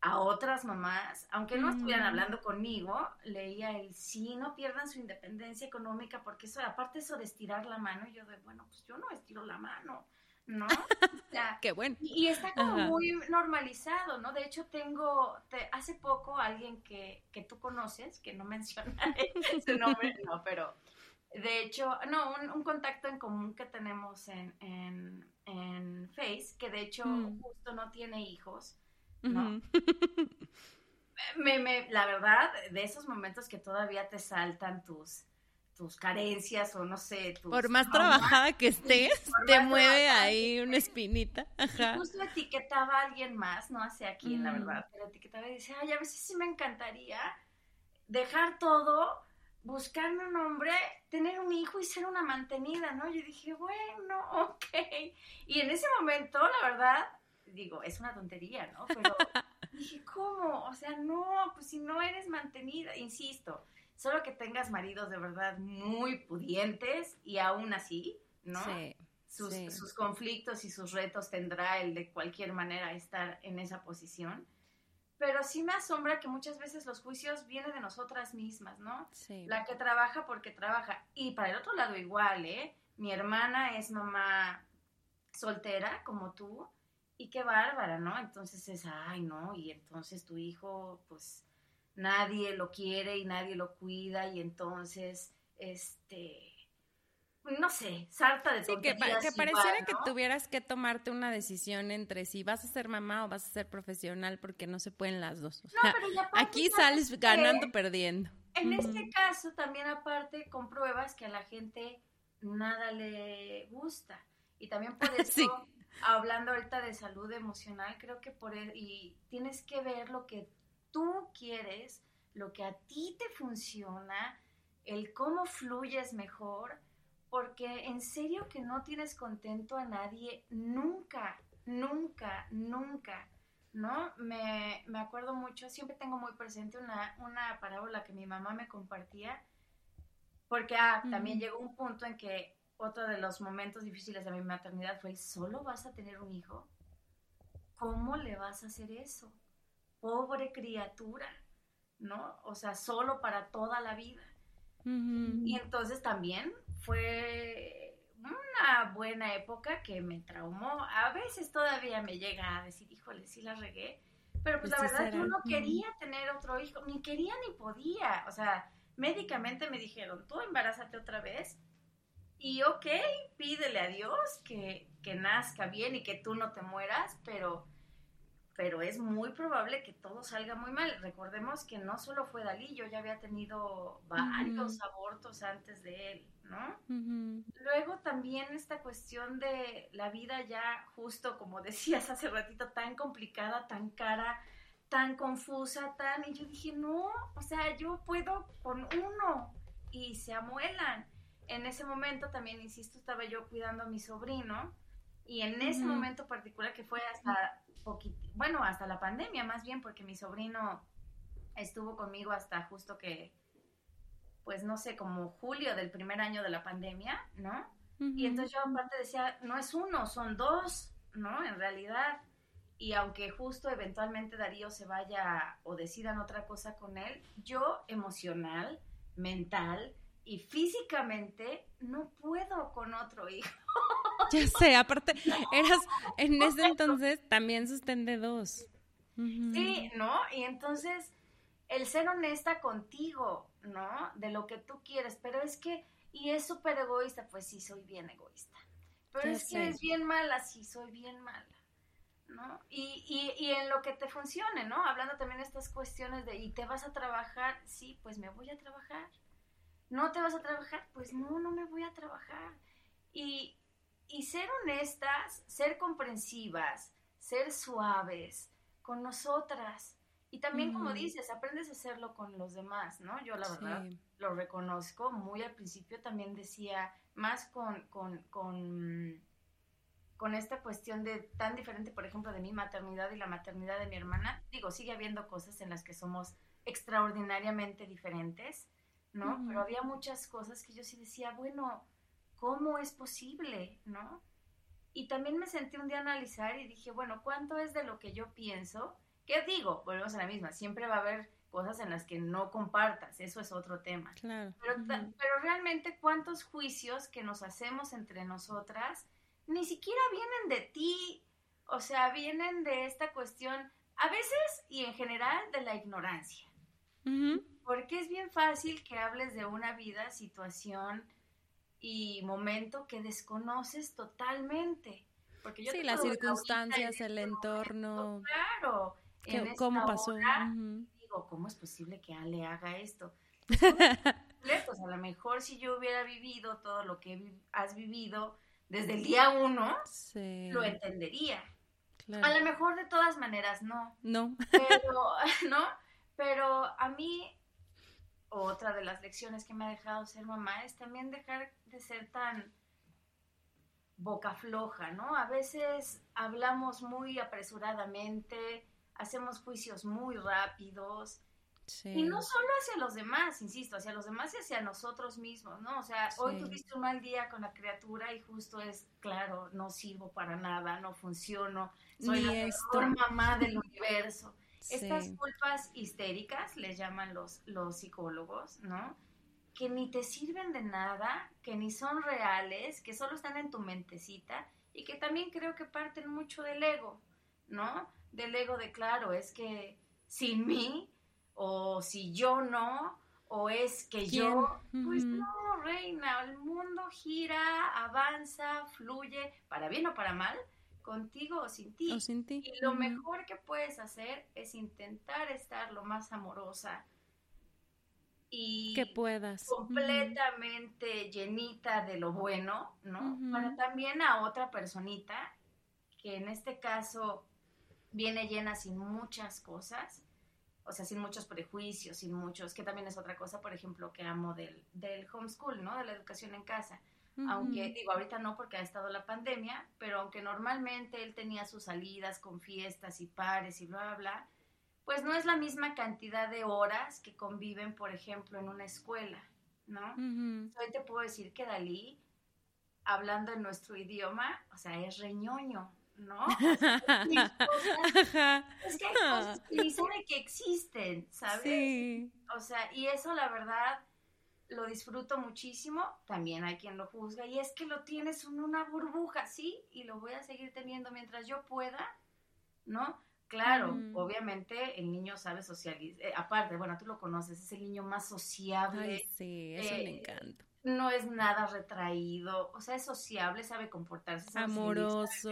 Speaker 1: a otras mamás, aunque no estuvieran hablando conmigo, leía el sí, no pierdan su independencia económica, porque eso, aparte eso de estirar la mano, yo de, bueno, pues yo no estiro la mano, ¿no?
Speaker 2: Qué bueno.
Speaker 1: Y, está como muy normalizado, ¿no? De hecho, tengo, hace poco alguien que, que tú conoces, que no mencionaré su nombre, no, pero de hecho, no, un, contacto en común que tenemos en, en, en Face, que de hecho mm. justo no tiene hijos, ¿no? me, me, la verdad, de esos momentos que todavía te saltan tus, tus carencias o no sé.
Speaker 2: Por más trabajada que estés, te mueve ahí una espinita. Ajá.
Speaker 1: justo etiquetaba a alguien más, no hace aquí, la mm. verdad, pero etiquetaba y decía, ay, a veces sí me encantaría dejar todo, buscarme un hombre, tener un hijo y ser una mantenida, ¿no? Yo dije, bueno, ok. Y en ese momento, la verdad, digo, es una tontería, ¿no? Pero dije, ¿cómo? O sea, no, pues si no eres mantenida, insisto, solo que tengas maridos de verdad muy pudientes y aún así, ¿no? Sí, sus, sus conflictos y sus retos tendrá el de cualquier manera estar en esa posición. Pero sí me asombra que muchas veces los juicios vienen de nosotras mismas, ¿no? Sí. La que trabaja porque trabaja. Y para el otro lado igual, ¿eh? Mi hermana es mamá soltera, como tú, y qué bárbara, ¿no? Entonces es, ay, no, y entonces tu hijo, pues nadie lo quiere y nadie lo cuida y entonces, este, no sé, sarta de.
Speaker 2: Sí, que, pareciera que tuvieras que tomarte una decisión entre si vas a ser mamá o vas a ser profesional porque no se pueden las dos. no, pero aquí sales ganando, perdiendo.
Speaker 1: En este caso también aparte compruebas que a la gente nada le gusta y también por eso hablando ahorita de salud emocional, creo que por e, y tienes que ver lo que tú quieres, lo que a ti te funciona, el cómo fluyes mejor, porque en serio que no tienes contento a nadie nunca, nunca, nunca, ¿no? Me, me acuerdo mucho, siempre tengo muy presente una, una parábola que mi mamá me compartía, porque ah, también llegó un punto en que otro de los momentos difíciles de mi maternidad fue, ¿solo vas a tener un hijo? ¿Cómo le vas a hacer eso? Pobre criatura, ¿no? O sea, solo para toda la vida. Y entonces también fue una buena época que me traumó. A veces todavía me llega a decir, híjole, sí la regué. Pero pues, pues la verdad yo no quería tener otro hijo, ni quería ni podía. O sea, médicamente me dijeron, tú embarázate otra vez y ok, pídele a Dios que, que, nazca bien y que tú no te mueras, pero, pero es muy probable que todo salga muy mal. Recordemos que no solo fue Dalí, yo ya había tenido varios abortos antes de él, ¿no? Luego también esta cuestión de la vida ya, justo como decías hace ratito, tan complicada, tan cara, tan confusa, tan... Y yo dije, no, o sea, yo puedo con uno y se amuelan en ese momento también, insisto, estaba yo cuidando a mi sobrino y en ese momento particular que fue hasta bueno, hasta la pandemia más bien, porque mi sobrino estuvo conmigo hasta justo que, pues no sé, como julio del primer año de la pandemia, ¿no? Y entonces yo aparte decía, no es uno, son dos, ¿no? En realidad. Y aunque justo eventualmente Darío se vaya o decidan otra cosa con él, yo emocional, mental, y físicamente no puedo con otro hijo.
Speaker 2: Ya sé, aparte, eras en ese entonces también sostén de dos.
Speaker 1: Sí, ¿no? Y entonces, el ser honesta contigo, ¿no? De lo que tú quieres, pero es que, y es súper egoísta, pues sí, soy bien egoísta. Pero es que es bien mala, sí, soy bien mala. ¿no? Y, y, y, en lo que te funcione, ¿no? Hablando también de estas cuestiones de, ¿y te vas a trabajar? Sí, pues me voy a trabajar. ¿No te vas a trabajar? Pues no, no me voy a trabajar. Y, y ser honestas, ser comprensivas, ser suaves con nosotras. Y también, como dices, aprendes a hacerlo con los demás, ¿no? Yo la verdad lo reconozco. Muy al principio también decía, más con, con, con con esta cuestión de tan diferente, por ejemplo, de mi maternidad y la maternidad de mi hermana, digo, sigue habiendo cosas en las que somos extraordinariamente diferentes, ¿no? Pero había muchas cosas que yo sí decía, bueno, ¿cómo es posible, no? Y también me sentí un día a analizar y dije, bueno, ¿cuánto es de lo que yo pienso? ¿Qué digo? Volvemos a la misma, siempre va a haber cosas en las que no compartas, eso es otro tema.
Speaker 2: Claro.
Speaker 1: Pero, pero realmente, ¿cuántos juicios que nos hacemos entre nosotras? ni siquiera vienen de ti, o sea, vienen de esta cuestión, a veces y en general, de la ignorancia. Porque es bien fácil que hables de una vida, situación y momento que desconoces totalmente. Porque yo
Speaker 2: sí, las circunstancias, el entorno.
Speaker 1: claro.
Speaker 2: ¿Cómo pasó?
Speaker 1: Digo, ¿cómo es posible que Ale haga esto? Pues a lo mejor si yo hubiera vivido todo lo que has vivido, desde el día uno, lo entendería. A lo mejor de todas maneras no.
Speaker 2: No.
Speaker 1: Pero, ¿no? Pero a mí, otra de las lecciones que me ha dejado ser mamá es también dejar de ser tan boca floja, ¿no? A veces hablamos muy apresuradamente, hacemos juicios muy rápidos, y no solo hacia los demás, insisto, hacia los demás y hacia nosotros mismos, ¿no? O sea, hoy tuviste un mal día con la criatura y justo es, claro, no sirvo para nada, no funciono, soy la mejor mamá del universo. Estas culpas histéricas, les llaman los, los psicólogos, ¿no? Que ni te sirven de nada, que ni son reales, que solo están en tu mentecita y que también creo que parten mucho del ego, ¿no? Del ego de, claro, es que sin mí o si yo no, o es que yo, pues no, reina, el mundo gira, avanza, fluye, para bien o para mal, contigo o sin ti. Y lo mejor que puedes hacer es intentar estar lo más amorosa y
Speaker 2: que puedas
Speaker 1: completamente llenita de lo bueno, ¿no? Para también a otra personita que en este caso viene llena sin muchas cosas o sea, sin muchos prejuicios, sin muchos, que también es otra cosa, por ejemplo, que amo del, del homeschool, ¿no? De la educación en casa. Aunque, digo, ahorita no porque ha estado la pandemia, pero aunque normalmente él tenía sus salidas con fiestas y pares y bla, bla, bla, pues no es la misma cantidad de horas que conviven, por ejemplo, en una escuela, ¿no? Hoy te puedo decir que Dalí, hablando en nuestro idioma, o sea, es reñoño, ¿no? es que hay cosas que ni sabe que existen, ¿sabes? Sí. O sea, y eso la verdad lo disfruto muchísimo, también hay quien lo juzga, y es que lo tienes en una burbuja, sí, y lo voy a seguir teniendo mientras yo pueda, ¿no? Claro, obviamente el niño sabe socializar, eh, aparte, bueno, tú lo conoces, es el niño más sociable.
Speaker 2: Ay, sí, eso me eh, encanta
Speaker 1: no es nada retraído, o sea, es sociable, sabe comportarse.
Speaker 2: Amoroso,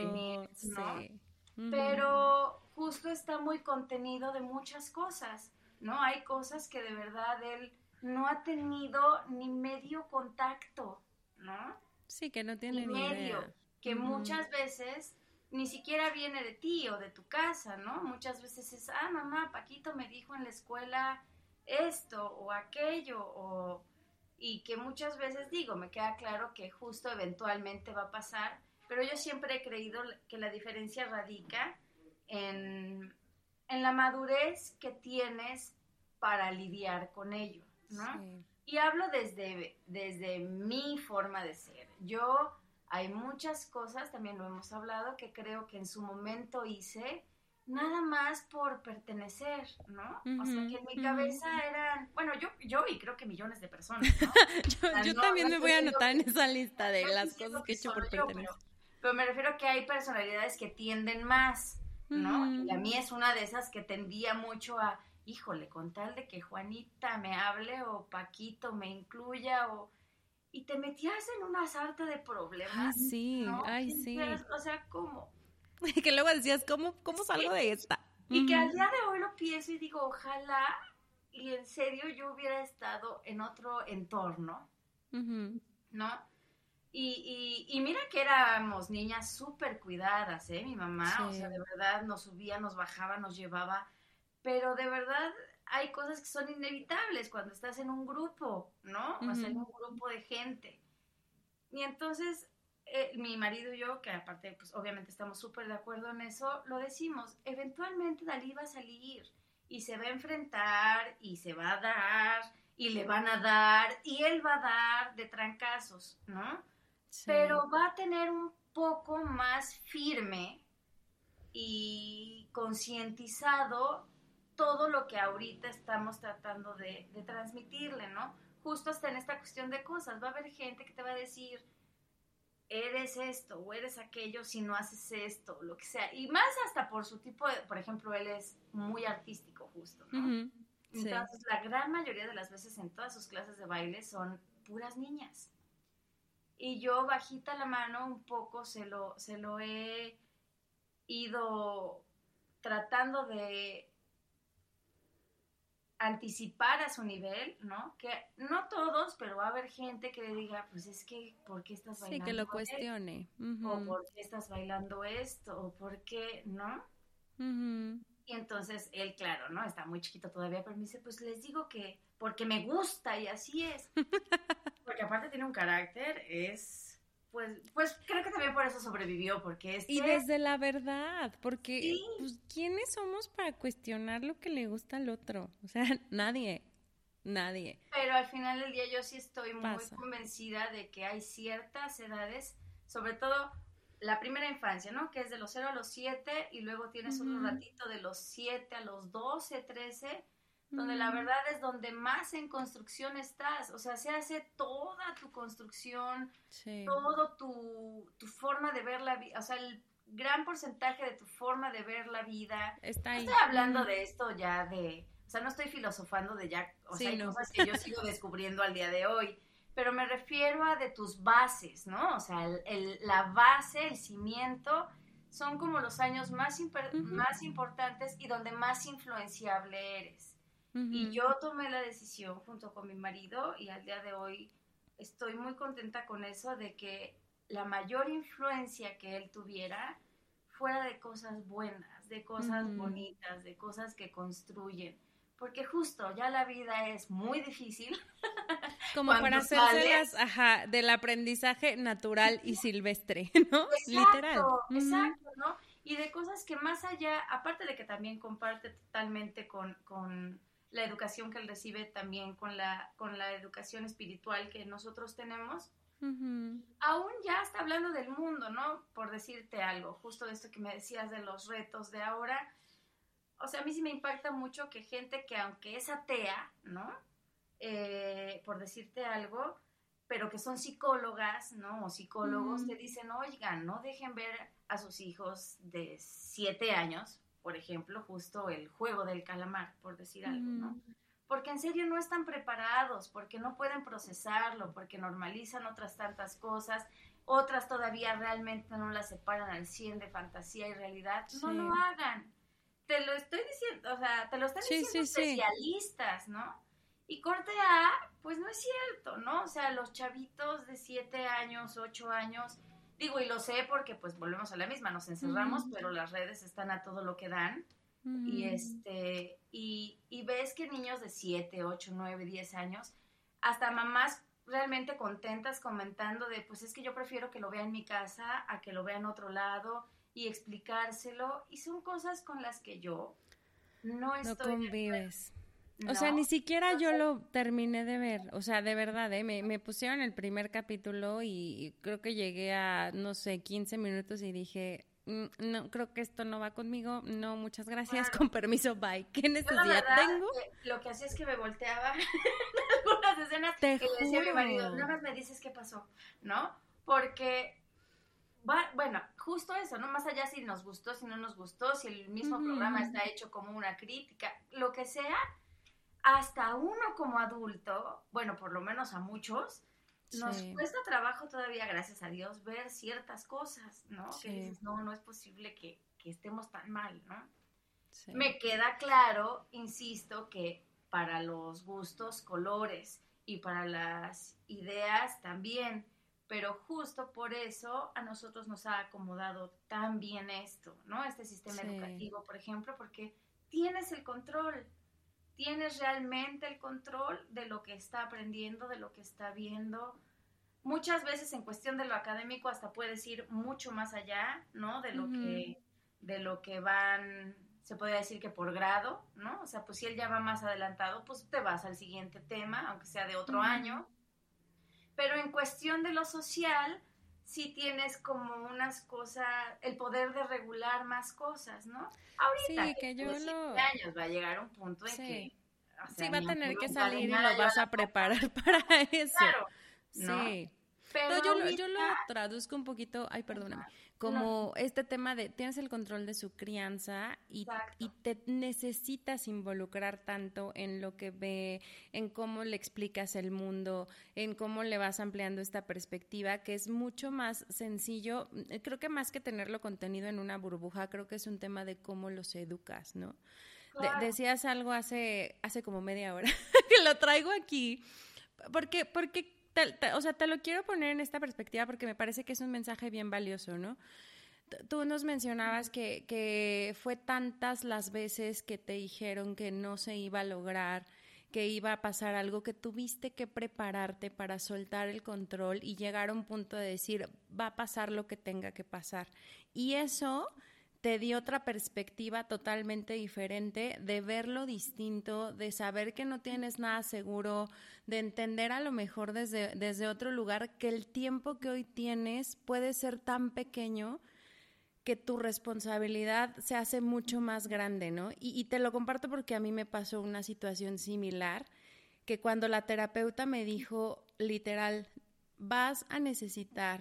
Speaker 1: Pero justo está muy contenido de muchas cosas, ¿no? Hay cosas que de verdad él no ha tenido ni medio contacto, ¿no?
Speaker 2: Sí, que no tiene ni, medio,
Speaker 1: que muchas veces ni siquiera viene de ti o de tu casa, ¿no? Muchas veces es, ah, mamá, Paquito me dijo en la escuela esto o aquello o y que muchas veces digo, me queda claro que justo eventualmente va a pasar, pero yo siempre he creído que la diferencia radica en, la madurez que tienes para lidiar con ello, ¿no? Y hablo desde, desde mi forma de ser. Yo hay muchas cosas, también lo hemos hablado, que creo que en su momento hice nada más por pertenecer, ¿no? o sea, que en mi cabeza eran, bueno, yo, yo y creo que millones de personas, ¿no?
Speaker 2: yo, también me voy a anotar en esa lista de las cosas que he hecho por pertenecer.
Speaker 1: pero, me refiero a que hay personalidades que tienden más, ¿no? Y a mí es una de esas que tendía mucho a, híjole, con tal de que Juanita me hable o Paquito me incluya o... Y te metías en una sarta de problemas.
Speaker 2: Ah, sí, ay, sí.
Speaker 1: O sea, ¿cómo?
Speaker 2: que luego decías, ¿cómo, cómo salgo de esta?
Speaker 1: Y que al día de hoy lo pienso y digo, ojalá y en serio yo hubiera estado en otro entorno, ¿no? Y, y, mira que éramos niñas súper cuidadas, ¿eh? Mi mamá, o sea, de verdad nos subía, nos bajaba, nos llevaba, pero de verdad hay cosas que son inevitables cuando estás en un grupo, ¿no? O sea, en un grupo de gente. Y entonces eh, mi marido y yo, que aparte, pues obviamente estamos súper de acuerdo en eso, lo decimos, eventualmente Dalí va a salir y se va a enfrentar y se va a dar y le van a dar y él va a dar de trancazos, ¿no? Pero va a tener un poco más firme y concientizado todo lo que ahorita estamos tratando de, de transmitirle, ¿no? Justo hasta en esta cuestión de cosas, va a haber gente que te va a decir, eres esto o eres aquello si no haces esto, lo que sea. Y más hasta por su tipo de, por ejemplo, él es muy artístico justo, ¿no? Entonces, la gran mayoría de las veces en todas sus clases de baile son puras niñas. Y yo bajita la mano un poco se lo, se lo he ido tratando de anticipar a su nivel, ¿no? Que no todos, pero va a haber gente que le diga, pues es que, ¿por qué estás bailando?
Speaker 2: Sí, que lo cuestione.
Speaker 1: O ¿por qué estás bailando esto? O ¿por qué, no? Y entonces él, claro, ¿no? Está muy chiquito todavía, pero me dice, pues les digo que porque me gusta y así es. porque aparte tiene un carácter, es pues, pues creo que también por eso sobrevivió, porque
Speaker 2: Y desde la verdad, porque pues, ¿quiénes somos para cuestionar lo que le gusta al otro? O sea, nadie, nadie.
Speaker 1: Pero al final del día yo sí estoy muy convencida de que hay ciertas edades, sobre todo la primera infancia, ¿no? Que es de los 0 a los 7 y luego tienes un ratito de los 7 a los 12, 13 donde la verdad es donde más en construcción estás, o sea, se hace toda tu construcción, todo tu, tu, forma de ver la vida, o sea, el gran porcentaje de tu forma de ver la vida.
Speaker 2: Está ahí.
Speaker 1: No estoy hablando de esto ya de, o sea, no estoy filosofando de ya, o sea, hay cosas que yo sigo descubriendo al día de hoy, pero me refiero a de tus bases, ¿no? O sea, el, la base, el cimiento, son como los años más, más importantes y donde más influenciable eres. Y yo tomé la decisión junto con mi marido y al día de hoy estoy muy contenta con eso de que la mayor influencia que él tuviera fuera de cosas buenas, de cosas bonitas, de cosas que construyen. Porque justo ya la vida es muy difícil.
Speaker 2: Como para hacerse ajá, del aprendizaje natural y silvestre, ¿no?
Speaker 1: Literal. Exacto, ¿no? Y de cosas que más allá, aparte de que también comparte totalmente con, con la educación que él recibe también con la, con la educación espiritual que nosotros tenemos. Aún ya está hablando del mundo, ¿no? Por decirte algo, justo de esto que me decías de los retos de ahora. O sea, a mí sí me impacta mucho que gente que aunque es atea, ¿no? Eh, por decirte algo, pero que son psicólogas, ¿no? O psicólogos, te dicen, oigan, no dejen ver a sus hijos de siete años, por ejemplo, justo el juego del calamar, por decir algo, ¿no? Porque en serio no están preparados, porque no pueden procesarlo, porque normalizan otras tantas cosas, otras todavía realmente no las separan al 100 de fantasía y realidad. No lo hagan. Te lo estoy diciendo, o sea, te lo están diciendo especialistas, ¿no? Y corte A, pues no es cierto, ¿no? O sea, los chavitos de 7 años, 8 años, Digo, y lo sé porque pues volvemos a la misma, nos encerramos, pero las redes están a todo lo que dan. Y este, y, y ves que niños de 7, 8, 9, 10 años, hasta mamás realmente contentas comentando de, pues es que yo prefiero que lo vea en mi casa a que lo vea en otro lado y explicárselo. Y son cosas con las que yo no estoy...
Speaker 2: No convives. O sea, ni siquiera yo lo terminé de ver. O sea, de verdad, ¿eh? me, me, pusieron el primer capítulo y creo que llegué a, no sé, 15 minutos y dije, mm, no, creo que esto no va conmigo. No, muchas gracias, con permiso, bye. ¿Qué necesidad tengo?
Speaker 1: lo que hacía es que me volteaba en algunas escenas y le decía a mi marido, nada más me dices qué pasó, ¿no? Porque bueno, justo eso, ¿no? Más allá si nos gustó, si no nos gustó, si el mismo programa está hecho como una crítica, lo que sea, hasta uno como adulto, bueno, por lo menos a muchos, nos cuesta trabajo todavía, gracias a Dios, ver ciertas cosas, ¿no? Que dices, no, no es posible que, que estemos tan mal, ¿no? Me queda claro, insisto, que para los gustos, colores y para las ideas también, pero justo por eso a nosotros nos ha acomodado tan bien esto, ¿no? Este sistema educativo, por ejemplo, porque tienes el control, tienes realmente el control de lo que está aprendiendo, de lo que está viendo. Muchas veces en cuestión de lo académico hasta puedes ir mucho más allá, ¿no? De lo que de lo que van se podría decir que por grado, ¿no? O sea, pues si él ya va más adelantado, pues te vas al siguiente tema, aunque sea de otro año. Pero en cuestión de lo social, sí tienes como unas cosas, el poder de regular más cosas, ¿no? Ahorita,
Speaker 2: sí, que yo lo...
Speaker 1: años va a llegar un punto en que...
Speaker 2: sí, va a tener que salir y lo vas a preparar para eso. Claro, Sí. Pero yo, lo, yo lo traduzco un poquito, ay, perdóname, como este tema de tienes el control de su crianza y, y, te necesitas involucrar tanto en lo que ve, en cómo le explicas el mundo, en cómo le vas ampliando esta perspectiva, que es mucho más sencillo. Mm, creo que más que tenerlo contenido en una burbuja, creo que es un tema de cómo los educas, ¿no? decías algo hace, hace como media hora, que lo traigo aquí, porque, porque o sea, te lo quiero poner en esta perspectiva porque me parece que es un mensaje bien valioso, ¿no? Tú nos mencionabas que, que fue tantas las veces que te dijeron que no se iba a lograr, que iba a pasar algo, que tuviste que prepararte para soltar el control y llegar a un punto de decir, va a pasar lo que tenga que pasar. Y eso te dio otra perspectiva totalmente diferente, de verlo distinto, de saber que no tienes nada seguro, de entender a lo mejor desde, desde otro lugar que el tiempo que hoy tienes puede ser tan pequeño que tu responsabilidad se hace mucho más grande, ¿no? Y, y te lo comparto porque a mí me pasó una situación similar, que cuando la terapeuta me dijo, literal, vas a necesitar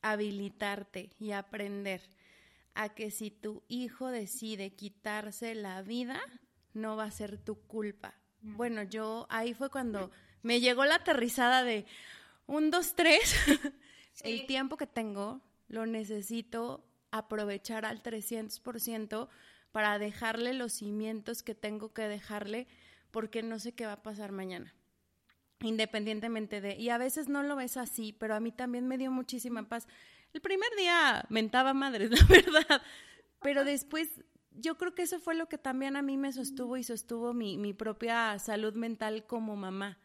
Speaker 2: habilitarte y aprender a que si tu hijo decide quitarse la vida, no va a ser tu culpa. Mm. Bueno, yo ahí fue cuando me llegó la aterrizada de un, dos, tres, el tiempo que tengo lo necesito aprovechar al 300% para dejarle los cimientos que tengo que dejarle porque no sé qué va a pasar mañana independientemente de, y a veces no lo ves así, pero a mí también me dio muchísima paz. El primer día mentaba madres, la verdad, pero después yo creo que eso fue lo que también a mí me sostuvo y sostuvo mi, mi propia salud mental como mamá,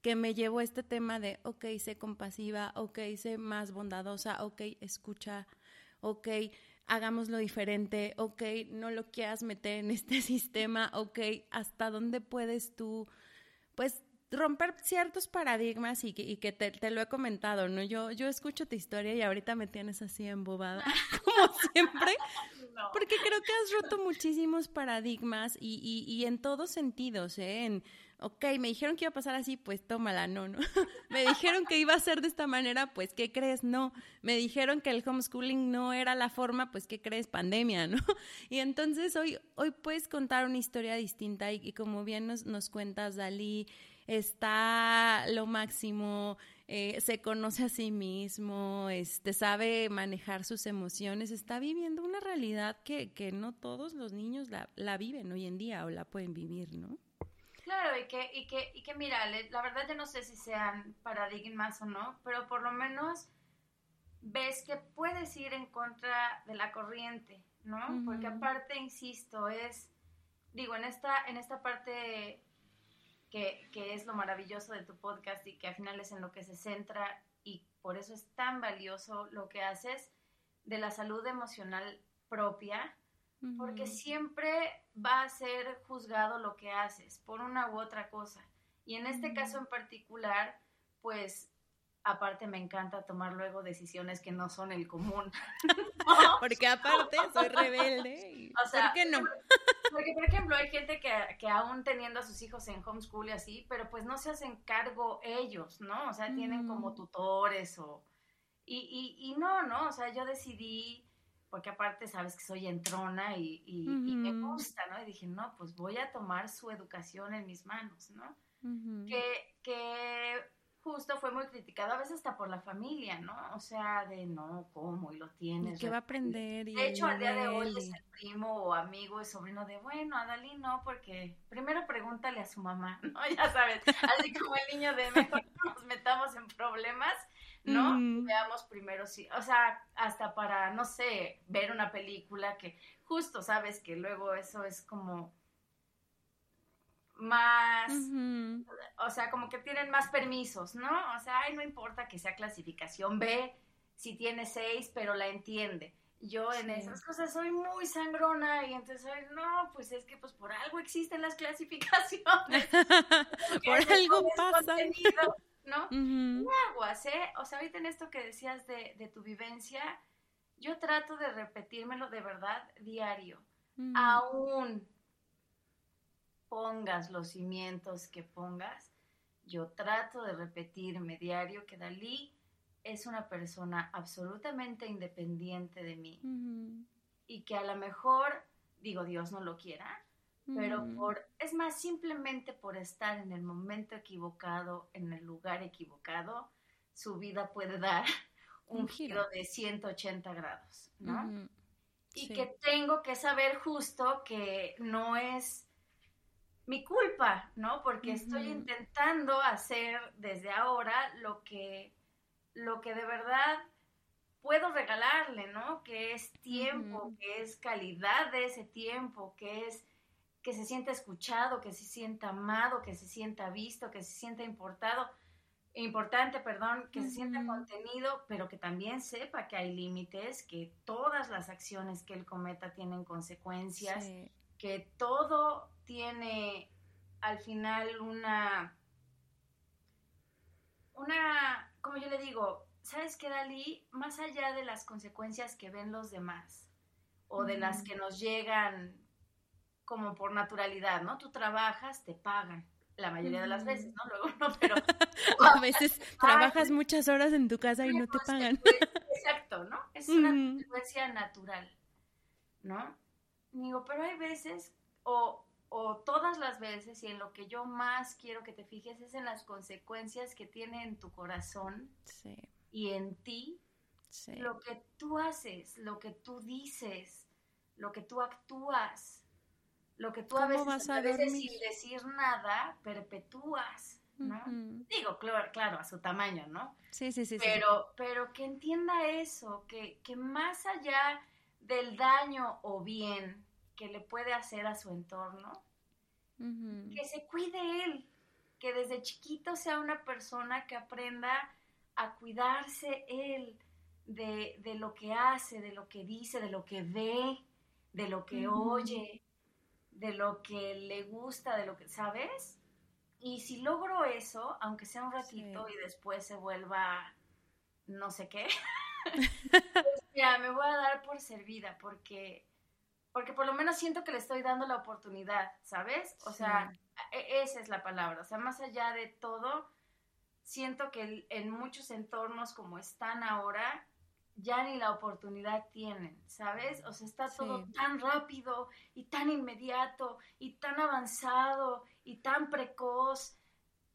Speaker 2: que me llevó este tema de, ok, sé compasiva, ok, sé más bondadosa, ok, escucha, ok, hagámoslo diferente, ok, no lo quieras meter en este sistema, ok, hasta dónde puedes tú, pues romper ciertos paradigmas y que, y que te, lo he comentado, ¿no? Yo, yo escucho tu historia y ahorita me tienes así embobada, como siempre, porque creo que has roto muchísimos paradigmas y, y, y en todos sentidos, ¿eh? En, ok, me dijeron que iba a pasar así, pues tómala, no, no. me dijeron que iba a ser de esta manera, pues ¿qué crees? No. Me dijeron que el homeschooling no era la forma, pues ¿qué crees? Pandemia, ¿no? Y entonces hoy, hoy puedes contar una historia distinta y, y como bien nos, nos cuentas, Dalí, está lo máximo, eh, se conoce a sí mismo, este, sabe manejar sus emociones, está viviendo una realidad que, que no todos los niños la, la, viven hoy en día o la pueden vivir, ¿no?
Speaker 1: Claro, y que, y que, y que mira, la verdad yo no sé si sean paradigmas o no, pero por lo menos ves que puedes ir en contra de la corriente, ¿no? Porque aparte, insisto, es, digo, en esta, en esta parte que, es lo maravilloso de tu podcast y que al final es en lo que se centra y por eso es tan valioso lo que haces de la salud emocional propia, porque siempre va a ser juzgado lo que haces por una u otra cosa. Y en este caso en particular, pues aparte me encanta tomar luego decisiones que no son el común.
Speaker 2: Porque aparte soy rebelde. Y... O sea, ¿Por qué no?
Speaker 1: Porque, por ejemplo, hay gente que, que, aún teniendo a sus hijos en homeschool y así, pero pues no se hacen cargo ellos, ¿no? O sea, tienen como tutores o... Y, y, y, no, ¿no? O sea, yo decidí, porque aparte sabes que soy entrona y, y, me gusta, ¿no? Y dije, no, pues voy a tomar su educación en mis manos, ¿no? que, que justo fue muy criticado, a veces hasta por la familia, ¿no? O sea, de no, ¿cómo? Y lo tienes.
Speaker 2: ¿Qué va a aprender?
Speaker 1: de hecho, al día de hoy es el primo o amigo, es sobrino de, bueno, Adalí no, porque primero pregúntale a su mamá, ¿no? Ya sabes, así como el niño de mejor no nos metamos en problemas, ¿no? Veamos primero si, o sea, hasta para, no sé, ver una película que justo sabes que luego eso es como más, o sea, como que tienen más permisos, ¿no? O sea, ay, no importa que sea clasificación B, si tiene seis, pero la entiende. Yo en esas cosas soy muy sangrona y entonces soy, no, pues es que pues por algo existen las clasificaciones.
Speaker 2: por algo pasa.
Speaker 1: ¿no? Uh aguas, ¿eh? O sea, ahorita en esto que decías de, de, tu vivencia, yo trato de repetírmelo de verdad diario. Aún pongas los cimientos que pongas, yo trato de repetirme diario que Dalí es una persona absolutamente independiente de mí. Y que a lo mejor, digo Dios no lo quiera, pero por, es más, simplemente por estar en el momento equivocado, en el lugar equivocado, su vida puede dar un, giro. de 180 grados, ¿no? Y que tengo que saber justo que no es mi culpa, ¿no? Porque estoy intentando hacer desde ahora lo que, lo que de verdad puedo regalarle, ¿no? Que es tiempo, que es calidad de ese tiempo, que es que se sienta escuchado, que se sienta amado, que se sienta visto, que se sienta importado, importante, perdón, que se sienta contenido, pero que también sepa que hay límites, que todas las acciones que él cometa tienen consecuencias, que todo tiene al final una, una, como yo le digo, ¿sabes qué, Dalí? Más allá de las consecuencias que ven los demás o de las que nos llegan como por naturalidad, ¿no? Tú trabajas, te pagan la mayoría de las veces, ¿no? Luego no, pero...
Speaker 2: a veces trabajas muchas horas en tu casa y no te pagan.
Speaker 1: Exacto, ¿no? Es una consecuencia natural, ¿no? Digo, pero hay veces, o o todas las veces y en lo que yo más quiero que te fijes es en las consecuencias que tiene en tu corazón y en ti lo que tú haces, lo que tú dices, lo que tú actúas, lo que tú a veces, a veces sin decir nada perpetúas. ¿no? Digo, claro, claro, a su tamaño, ¿no?
Speaker 2: Sí, sí, sí.
Speaker 1: Pero, pero que entienda eso, que, que más allá del daño o bien que le puede hacer a su entorno, que se cuide él, que desde chiquito sea una persona que aprenda a cuidarse él de, lo que hace, de lo que dice, de lo que ve, de lo que oye, de lo que le gusta, de lo que, ¿sabes? Y si logro eso, aunque sea un ratito y después se vuelva no sé qué, ya me voy a dar por servida porque porque por lo menos siento que le estoy dando la oportunidad, ¿sabes? O sea, e, esa es la palabra, o sea, más allá de todo, siento que en muchos entornos como están ahora, ya ni la oportunidad tienen, ¿sabes? O sea, está todo tan rápido y tan inmediato y tan avanzado y tan precoz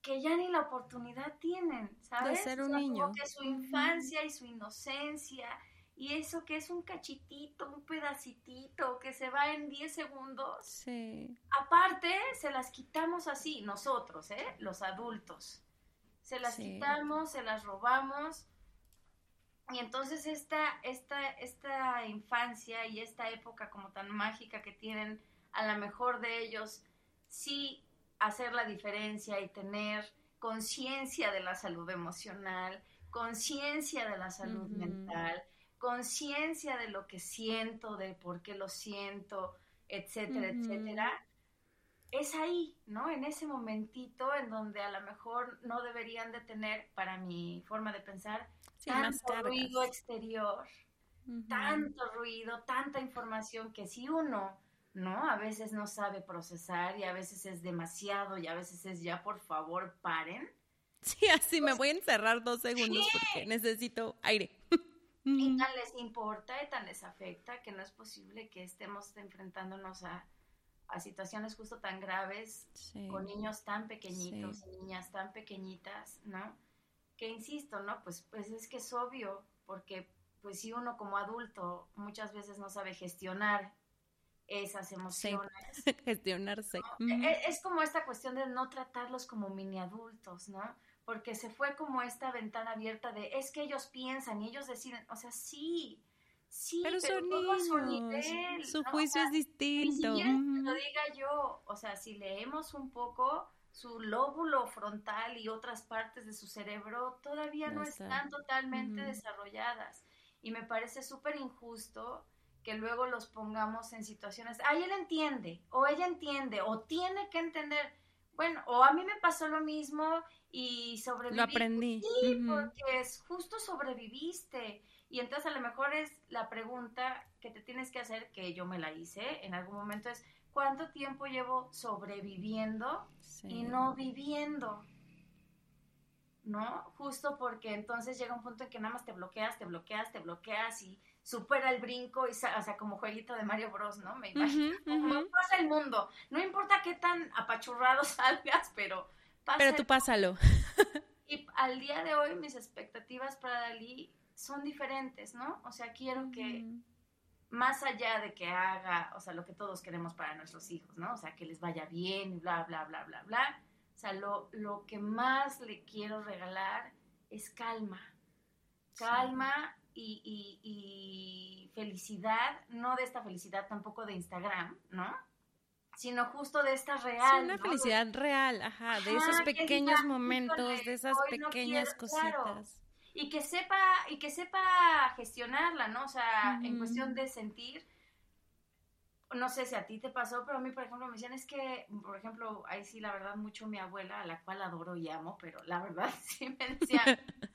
Speaker 1: que ya ni la oportunidad tienen, ¿sabes?
Speaker 2: De ser un niño.
Speaker 1: que su infancia y su inocencia y eso que es un cachitito, un pedacitito que se va en 10 segundos.
Speaker 2: Sí.
Speaker 1: Aparte, se las quitamos así, nosotros, ¿eh? Los adultos. Se las quitamos, se las robamos. Y entonces esta, esta, esta infancia y esta época como tan mágica que tienen, a lo mejor de ellos, sí hacer la diferencia y tener conciencia de la salud emocional, conciencia de la salud mental, conciencia de lo que siento, de por qué lo siento, etcétera, etcétera, es ahí, ¿no? En ese momentito en donde a lo mejor no deberían de tener, para mi forma de pensar, tanto ruido exterior, tanto ruido, tanta información que si uno, ¿no? A veces no sabe procesar y a veces es demasiado y a veces es ya, por favor, paren.
Speaker 2: Sí, así me pues voy a encerrar dos segundos porque necesito aire.
Speaker 1: Y tan les importa y tan les afecta que no es posible que estemos enfrentándonos a, situaciones justo tan graves con niños tan pequeñitos y niñas tan pequeñitas, ¿no? que insisto, ¿no? Pues, pues es que es obvio, porque pues si uno como adulto muchas veces no sabe gestionar esas emociones.
Speaker 2: Gestionarse.
Speaker 1: E, e, es, como esta cuestión de no tratarlos como mini adultos, ¿no? Porque se fue como esta ventana abierta de es que ellos piensan y ellos deciden, o sea, sí, sí,
Speaker 2: pero, son niños, su, juicio es distinto.
Speaker 1: Ni lo diga yo, o sea, si leemos un poco su lóbulo frontal y otras partes de su cerebro todavía no, están totalmente desarrolladas. Y me parece súper injusto que luego los pongamos en situaciones, ay, él entiende, o ella entiende, o tiene que entender. Bueno, o a mí me pasó lo mismo y sobreviví.
Speaker 2: Lo aprendí.
Speaker 1: Sí, porque es justo sobreviviste. Y entonces a lo mejor es la pregunta que te tienes que hacer, que yo me la hice en algún momento, es cuánto tiempo llevo sobreviviendo y no viviendo. ¿No? Justo porque entonces llega un punto en que nada más te bloqueas, te bloqueas, te bloqueas y supera el brinco, y, o sea, como jueguito de Mario Bros, ¿no? Me imagino. pasa el mundo. No importa qué tan apachurrado salgas, pero
Speaker 2: pasa Pero tú pásalo.
Speaker 1: y al día de hoy mis expectativas para Dalí son diferentes, ¿no? O sea, quiero que más allá de que haga, o sea, lo que todos queremos para nuestros hijos, ¿no? O sea, que les vaya bien y bla, bla, bla, bla, bla. O sea, lo, lo que más le quiero regalar es calma. Calma y, y, felicidad, no de esta felicidad tampoco de Instagram, ¿no? Sino justo de esta real.
Speaker 2: Sí, una felicidad real, ajá, de esos pequeños momentos, de esas pequeñas cositas
Speaker 1: y que sepa, y que sepa gestionarla, ¿no? O sea, en cuestión de sentir, no sé si a ti te pasó, pero a mí, por ejemplo, me decían, es que, por ejemplo, ahí sí, la verdad, mucho mi abuela, a la cual adoro y amo, pero la verdad sí me decía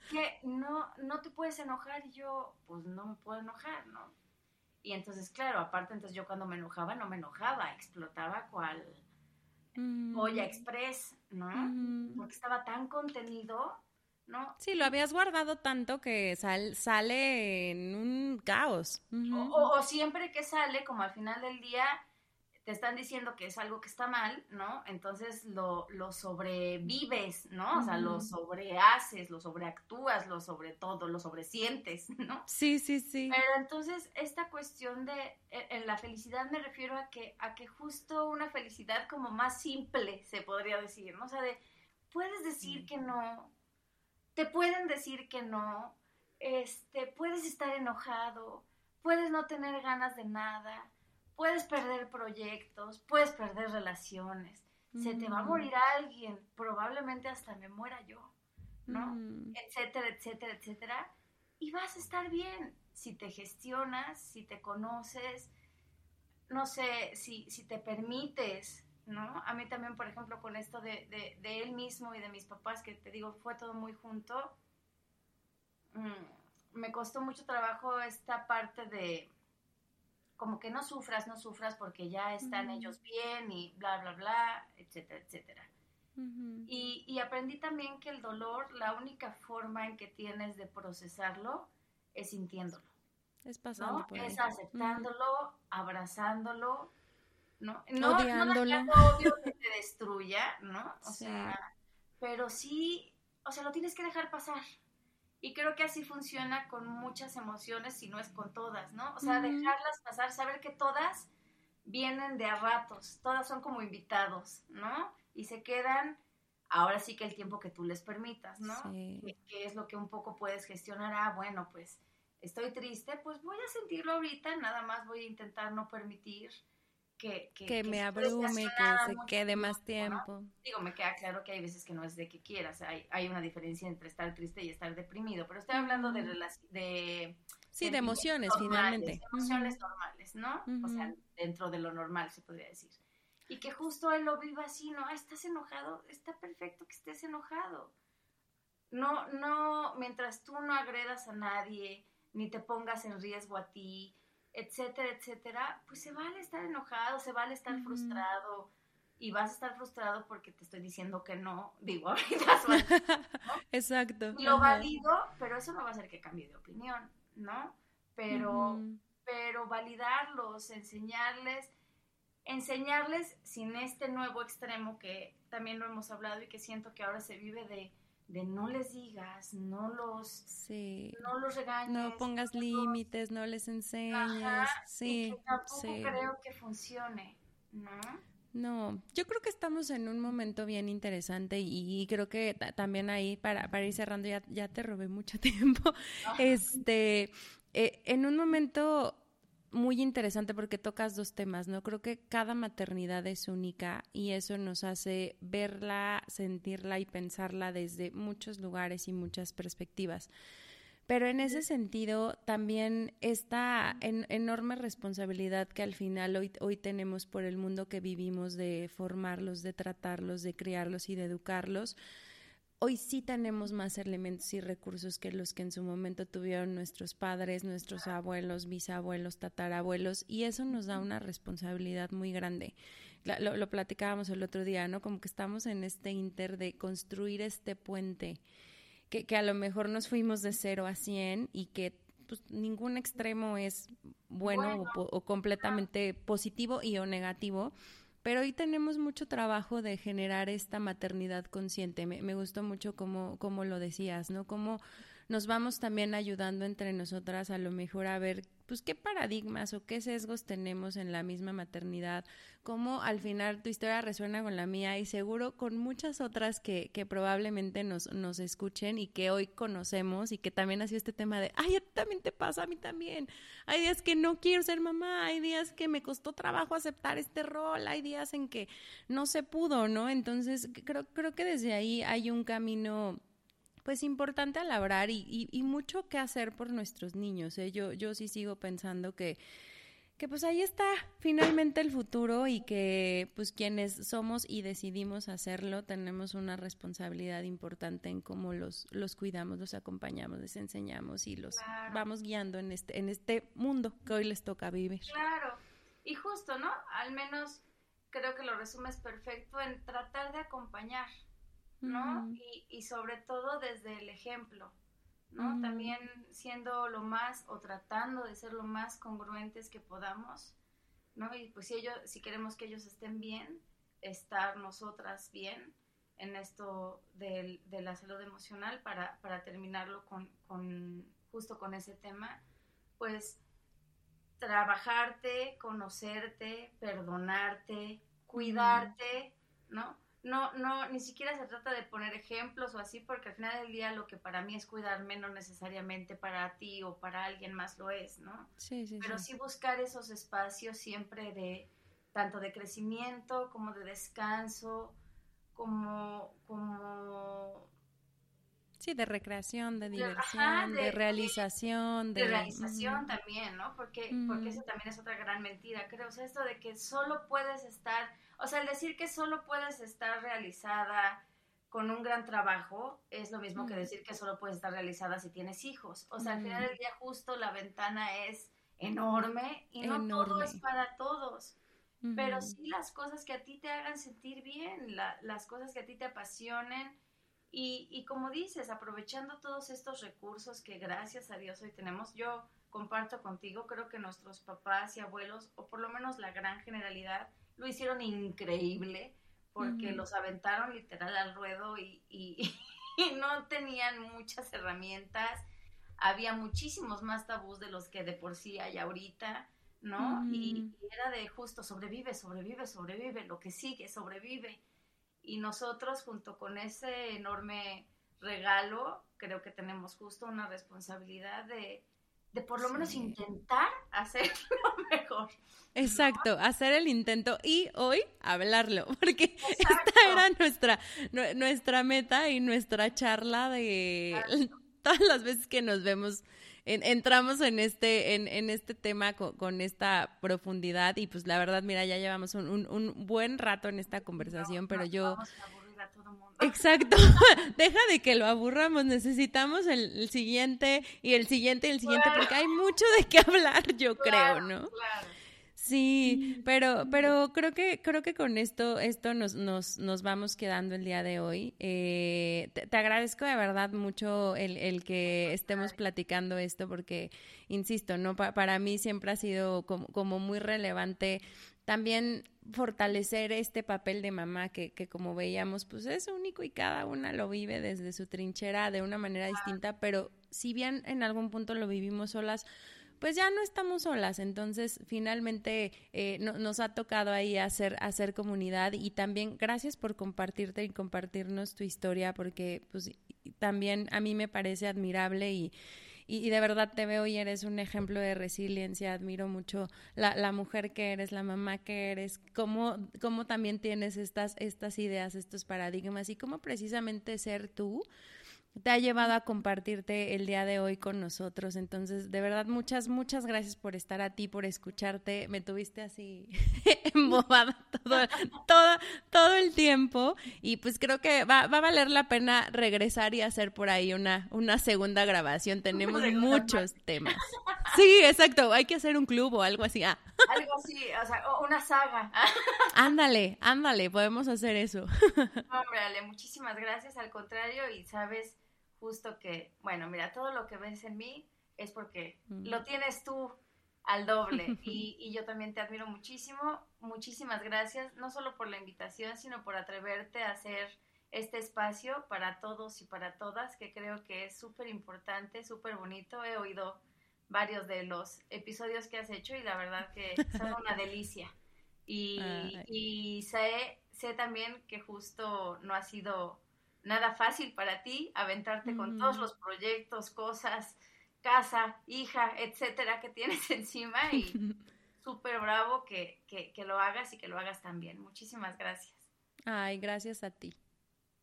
Speaker 1: que no, no te puedes enojar y yo, pues no me puedo enojar, ¿no? Y entonces, claro, aparte, entonces yo cuando me enojaba, no me enojaba, explotaba cual olla express, ¿no? Porque estaba tan contenido ¿no?
Speaker 2: Sí, lo habías guardado tanto que sale en un caos.
Speaker 1: o, siempre que sale, como al final del día, te están diciendo que es algo que está mal, ¿no? Entonces lo, lo sobrevives, ¿no? O sea, lo sobrehaces, lo sobreactúas, lo sobre todo, lo sobresientes, ¿no?
Speaker 2: Sí, sí, sí.
Speaker 1: Pero entonces esta cuestión de, e, en la felicidad me refiero a que, a que justo una felicidad como más simple, se podría decir, ¿no? O sea, de, puedes decir que no, te pueden decir que no, este, puedes estar enojado, puedes no tener ganas de nada, puedes perder proyectos, puedes perder relaciones, se te va a morir alguien, probablemente hasta me muera yo, ¿no? Etcétera, etcétera, etcétera. Y vas a estar bien si te gestionas, si te conoces, no sé, si, si te permites ¿no? A mí también, por ejemplo, con esto de, él mismo y de mis papás, que te digo, fue todo muy junto, mm, me costó mucho trabajo esta parte de como que no sufras, no sufras porque ya están ellos bien y bla, bla, bla, etcétera, etcétera. y, y, aprendí también que el dolor, la única forma en que tienes de procesarlo es sintiéndolo.
Speaker 2: Es pasando
Speaker 1: Es aceptándolo, abrazándolo, ¿no? No,
Speaker 2: Odiándolo.
Speaker 1: no odio que te destruya, ¿no? O sea, pero sí, o sea, lo tienes que dejar pasar. Y creo que así funciona con muchas emociones, si no es con todas, ¿no? O sea, dejarlas pasar, saber que todas vienen de a ratos, todas son como invitados, ¿no? Y se quedan, ahora sí que el tiempo que tú les permitas, ¿no? Sí. Que es lo que un poco puedes gestionar, ah, bueno, pues estoy triste, pues voy a sentirlo ahorita, nada más voy a intentar no permitir que,
Speaker 2: me abrume, que se quede más tiempo.
Speaker 1: Digo, me queda claro que hay veces que no es de que quieras, hay, hay una diferencia entre estar triste y estar deprimido, pero estoy hablando de, de
Speaker 2: Sí, de emociones, finalmente.
Speaker 1: Emociones normales, ¿no? O sea, dentro de lo normal, se podría decir. Y que justo él lo viva así, ¿no? Ah, estás enojado, está perfecto que estés enojado. No, no, mientras tú no agredas a nadie, ni te pongas en riesgo a ti, etcétera, etcétera, pues se vale estar enojado, se vale estar frustrado y vas a estar frustrado porque te estoy diciendo que no, digo ahorita.
Speaker 2: Exacto.
Speaker 1: Lo valido, pero eso no va a hacer que cambie de opinión, ¿no? Pero, pero validarlos, enseñarles, enseñarles sin este nuevo extremo que también lo hemos hablado y que siento que ahora se vive de de no les digas, no los,
Speaker 2: sí.
Speaker 1: no los regañes.
Speaker 2: No pongas límites, no les enseñes. sí,
Speaker 1: y tampoco creo que funcione, ¿no?
Speaker 2: No, yo creo que estamos en un momento bien interesante y, creo que también ahí, para, para ir cerrando, ya, ya te robé mucho tiempo, este, eh, en un momento muy interesante porque tocas dos temas, ¿no? Creo que cada maternidad es única y eso nos hace verla, sentirla y pensarla desde muchos lugares y muchas perspectivas. Pero en ese sentido, también esta enorme responsabilidad que al final hoy, hoy tenemos por el mundo que vivimos de formarlos, de tratarlos, de criarlos y de educarlos, hoy sí tenemos más elementos y recursos que los que en su momento tuvieron nuestros padres, nuestros abuelos, bisabuelos, tatarabuelos, y eso nos da una responsabilidad muy grande. Lo, lo platicábamos el otro día, ¿no? Como que estamos en este inter de construir este puente que, a lo mejor nos fuimos de cero a cien y que pues, ningún extremo es bueno, O, completamente positivo y o negativo. Pero hoy tenemos mucho trabajo de generar esta maternidad consciente. Me, me gustó mucho como, como lo decías, ¿no? Como nos vamos también ayudando entre nosotras a lo mejor a ver pues qué paradigmas o qué sesgos tenemos en la misma maternidad, cómo al final tu historia resuena con la mía y seguro con muchas otras que, que probablemente nos, nos escuchen y que hoy conocemos y que también ha sido este tema de, ay, a ti también te pasa, a mí también. Hay días que no quiero ser mamá, hay días que me costó trabajo aceptar este rol, hay días en que no se pudo, ¿no? Entonces creo, creo que desde ahí hay un camino pues importante a labrar y, y, mucho que hacer por nuestros niños. ¿eh? Yo, yo sí sigo pensando que, que pues ahí está finalmente el futuro y que pues quienes somos y decidimos hacerlo tenemos una responsabilidad importante en cómo los, los cuidamos, los acompañamos, les enseñamos y los vamos guiando en este, en este mundo que hoy les toca vivir.
Speaker 1: Claro, y justo, ¿no? Al menos creo que lo resumes perfecto en tratar de acompañar, ¿no? y, sobre todo desde el ejemplo, ¿no? También siendo lo más o tratando de ser lo más congruentes que podamos, ¿no? Y pues si ellos, si queremos que ellos estén bien, estar nosotras bien en esto de, la salud emocional para, para terminarlo con, con, justo con ese tema, pues trabajarte, conocerte, perdonarte, cuidarte, ¿no? No, no, ni siquiera se trata de poner ejemplos o así, porque al final del día lo que para mí es cuidarme no necesariamente para ti o para alguien más lo es, ¿no?
Speaker 2: Sí, sí.
Speaker 1: Pero sí, buscar esos espacios siempre de, tanto de crecimiento como de descanso, como, como...
Speaker 2: Sí, de recreación, de diversión, de, realización.
Speaker 1: De, realización también, ¿no? Porque, porque eso también es otra gran mentira, creo. O sea, esto de que solo puedes estar o sea, el decir que solo puedes estar realizada con un gran trabajo es lo mismo que decir que solo puedes estar realizada si tienes hijos. O sea, al final del día justo la ventana es enorme y no todo es para todos. Pero sí las cosas que a ti te hagan sentir bien, las cosas que a ti te apasionen. Y, y como dices, aprovechando todos estos recursos que gracias a Dios hoy tenemos, yo comparto contigo, creo que nuestros papás y abuelos, o por lo menos la gran generalidad, lo hicieron increíble porque los aventaron literal al ruedo y, y, no tenían muchas herramientas. Había muchísimos más tabús de los que de por sí hay ahorita, ¿no? y, era de justo sobrevive, sobrevive, sobrevive, lo que sigue, sobrevive. Y nosotros junto con ese enorme regalo, creo que tenemos justo una responsabilidad de, de por lo menos intentar hacerlo mejor.
Speaker 2: Exacto, hacer el intento y hoy hablarlo, porque esta era nuestra, nuestra meta y nuestra charla de todas las veces que nos vemos. Entramos en este, en, en este tema con, esta profundidad y pues la verdad, mira, ya llevamos un, un, buen rato en esta conversación, pero yo... Exacto, deja de que lo aburramos, necesitamos el, siguiente y el siguiente y el siguiente, porque hay mucho de qué hablar, yo creo, ¿no? Sí, pero, pero creo que, creo que con esto, esto nos, nos, nos vamos quedando el día de hoy. Eh, te, agradezco de verdad mucho el, el, que estemos platicando esto, porque, insisto, no para mí siempre ha sido como, como muy relevante también fortalecer este papel de mamá que, que, como veíamos, pues es único y cada una lo vive desde su trinchera de una manera distinta, pero si bien en algún punto lo vivimos solas, pues ya no estamos solas. Entonces, finalmente eh, nos ha tocado ahí hacer, hacer comunidad y también gracias por compartirte y compartirnos tu historia, porque pues también a mí me parece admirable y, y, de verdad te veo y eres un ejemplo de resiliencia. Admiro mucho la, la mujer que eres, la mamá que eres, cómo, cómo también tienes estas, estas ideas, estos paradigmas y cómo precisamente ser tú te ha llevado a compartirte el día de hoy con nosotros. Entonces, de verdad, muchas, muchas gracias por estar a ti, por escucharte. Me tuviste así embobada todo, todo, todo el tiempo. Y pues creo que va, va, a valer la pena regresar y hacer por ahí una, una segunda grabación. Tenemos muchos temas. Sí, exacto. Hay que hacer un club o algo así.
Speaker 1: Ah. Algo así, o sea, una saga.
Speaker 2: ándale, ándale, podemos hacer eso.
Speaker 1: hombre, Ale, muchísimas gracias. Al contrario, y sabes justo que, bueno, mira, todo lo que ves en mí es porque mm. lo tienes tú al doble y, y, yo también te admiro muchísimo. Muchísimas gracias, no solo por la invitación, sino por atreverte a hacer este espacio para todos y para todas, que creo que es súper importante, súper bonito. He oído varios de los episodios que has hecho y la verdad que son una delicia. Y, y sé, sé también que justo no ha sido nada fácil para ti aventarte con todos los proyectos, cosas, casa, hija, etcétera, que tienes encima y súper bravo que, que, lo hagas y que lo hagas también. Muchísimas gracias.
Speaker 2: Ay, gracias a ti.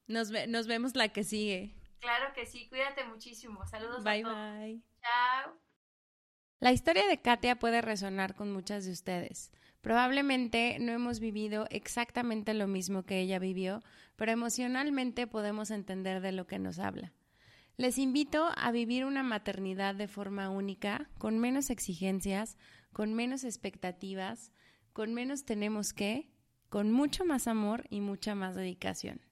Speaker 2: Nos, nos vemos la que sigue.
Speaker 1: Claro que sí, cuídate muchísimo. Saludos
Speaker 2: bye, a todos. Bye.
Speaker 1: Chao.
Speaker 2: La historia de Katia puede resonar con muchas de ustedes. Probablemente no hemos vivido exactamente lo mismo que ella vivió, pero emocionalmente podemos entender de lo que nos habla. Les invito a vivir una maternidad de forma única, con menos exigencias, con menos expectativas, con menos tenemos que, con mucho más amor y mucha más dedicación.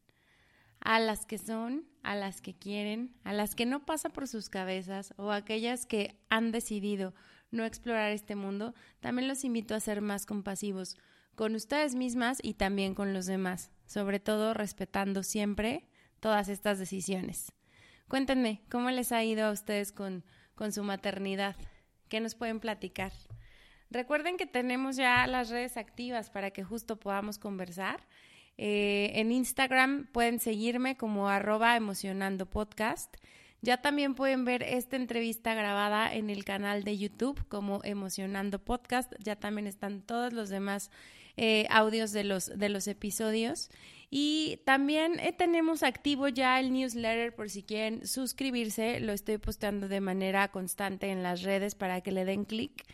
Speaker 2: A las que son, a las que quieren, a las que no pasa por sus cabezas o aquellas que han decidido no explorar este mundo, también los invito a ser más compasivos con ustedes mismas y también con los demás, sobre todo respetando siempre todas estas decisiones. Cuéntenme, ¿cómo les ha ido a ustedes con, con su maternidad? ¿Qué nos pueden platicar? Recuerden que tenemos ya las redes activas para que justo podamos conversar. Eh, en Instagram pueden seguirme como arroba emocionando podcast ya también pueden ver esta entrevista grabada en el canal de YouTube como Emocionando Podcast. Ya también están todos los demás eh, audios de los, de los episodios. Y también eh, tenemos activo ya el newsletter por si quieren suscribirse. Lo estoy posteando de manera constante en las redes para que le den clic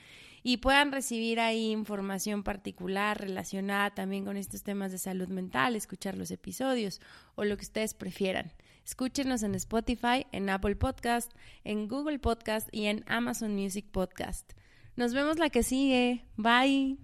Speaker 2: y puedan recibir ahí información particular relacionada también con estos temas de salud mental, escuchar los episodios o lo que ustedes prefieran. Escúchenos en Spotify, en Apple Podcast, en Google Podcast y en Amazon Music Podcast. Nos vemos la que sigue. Bye.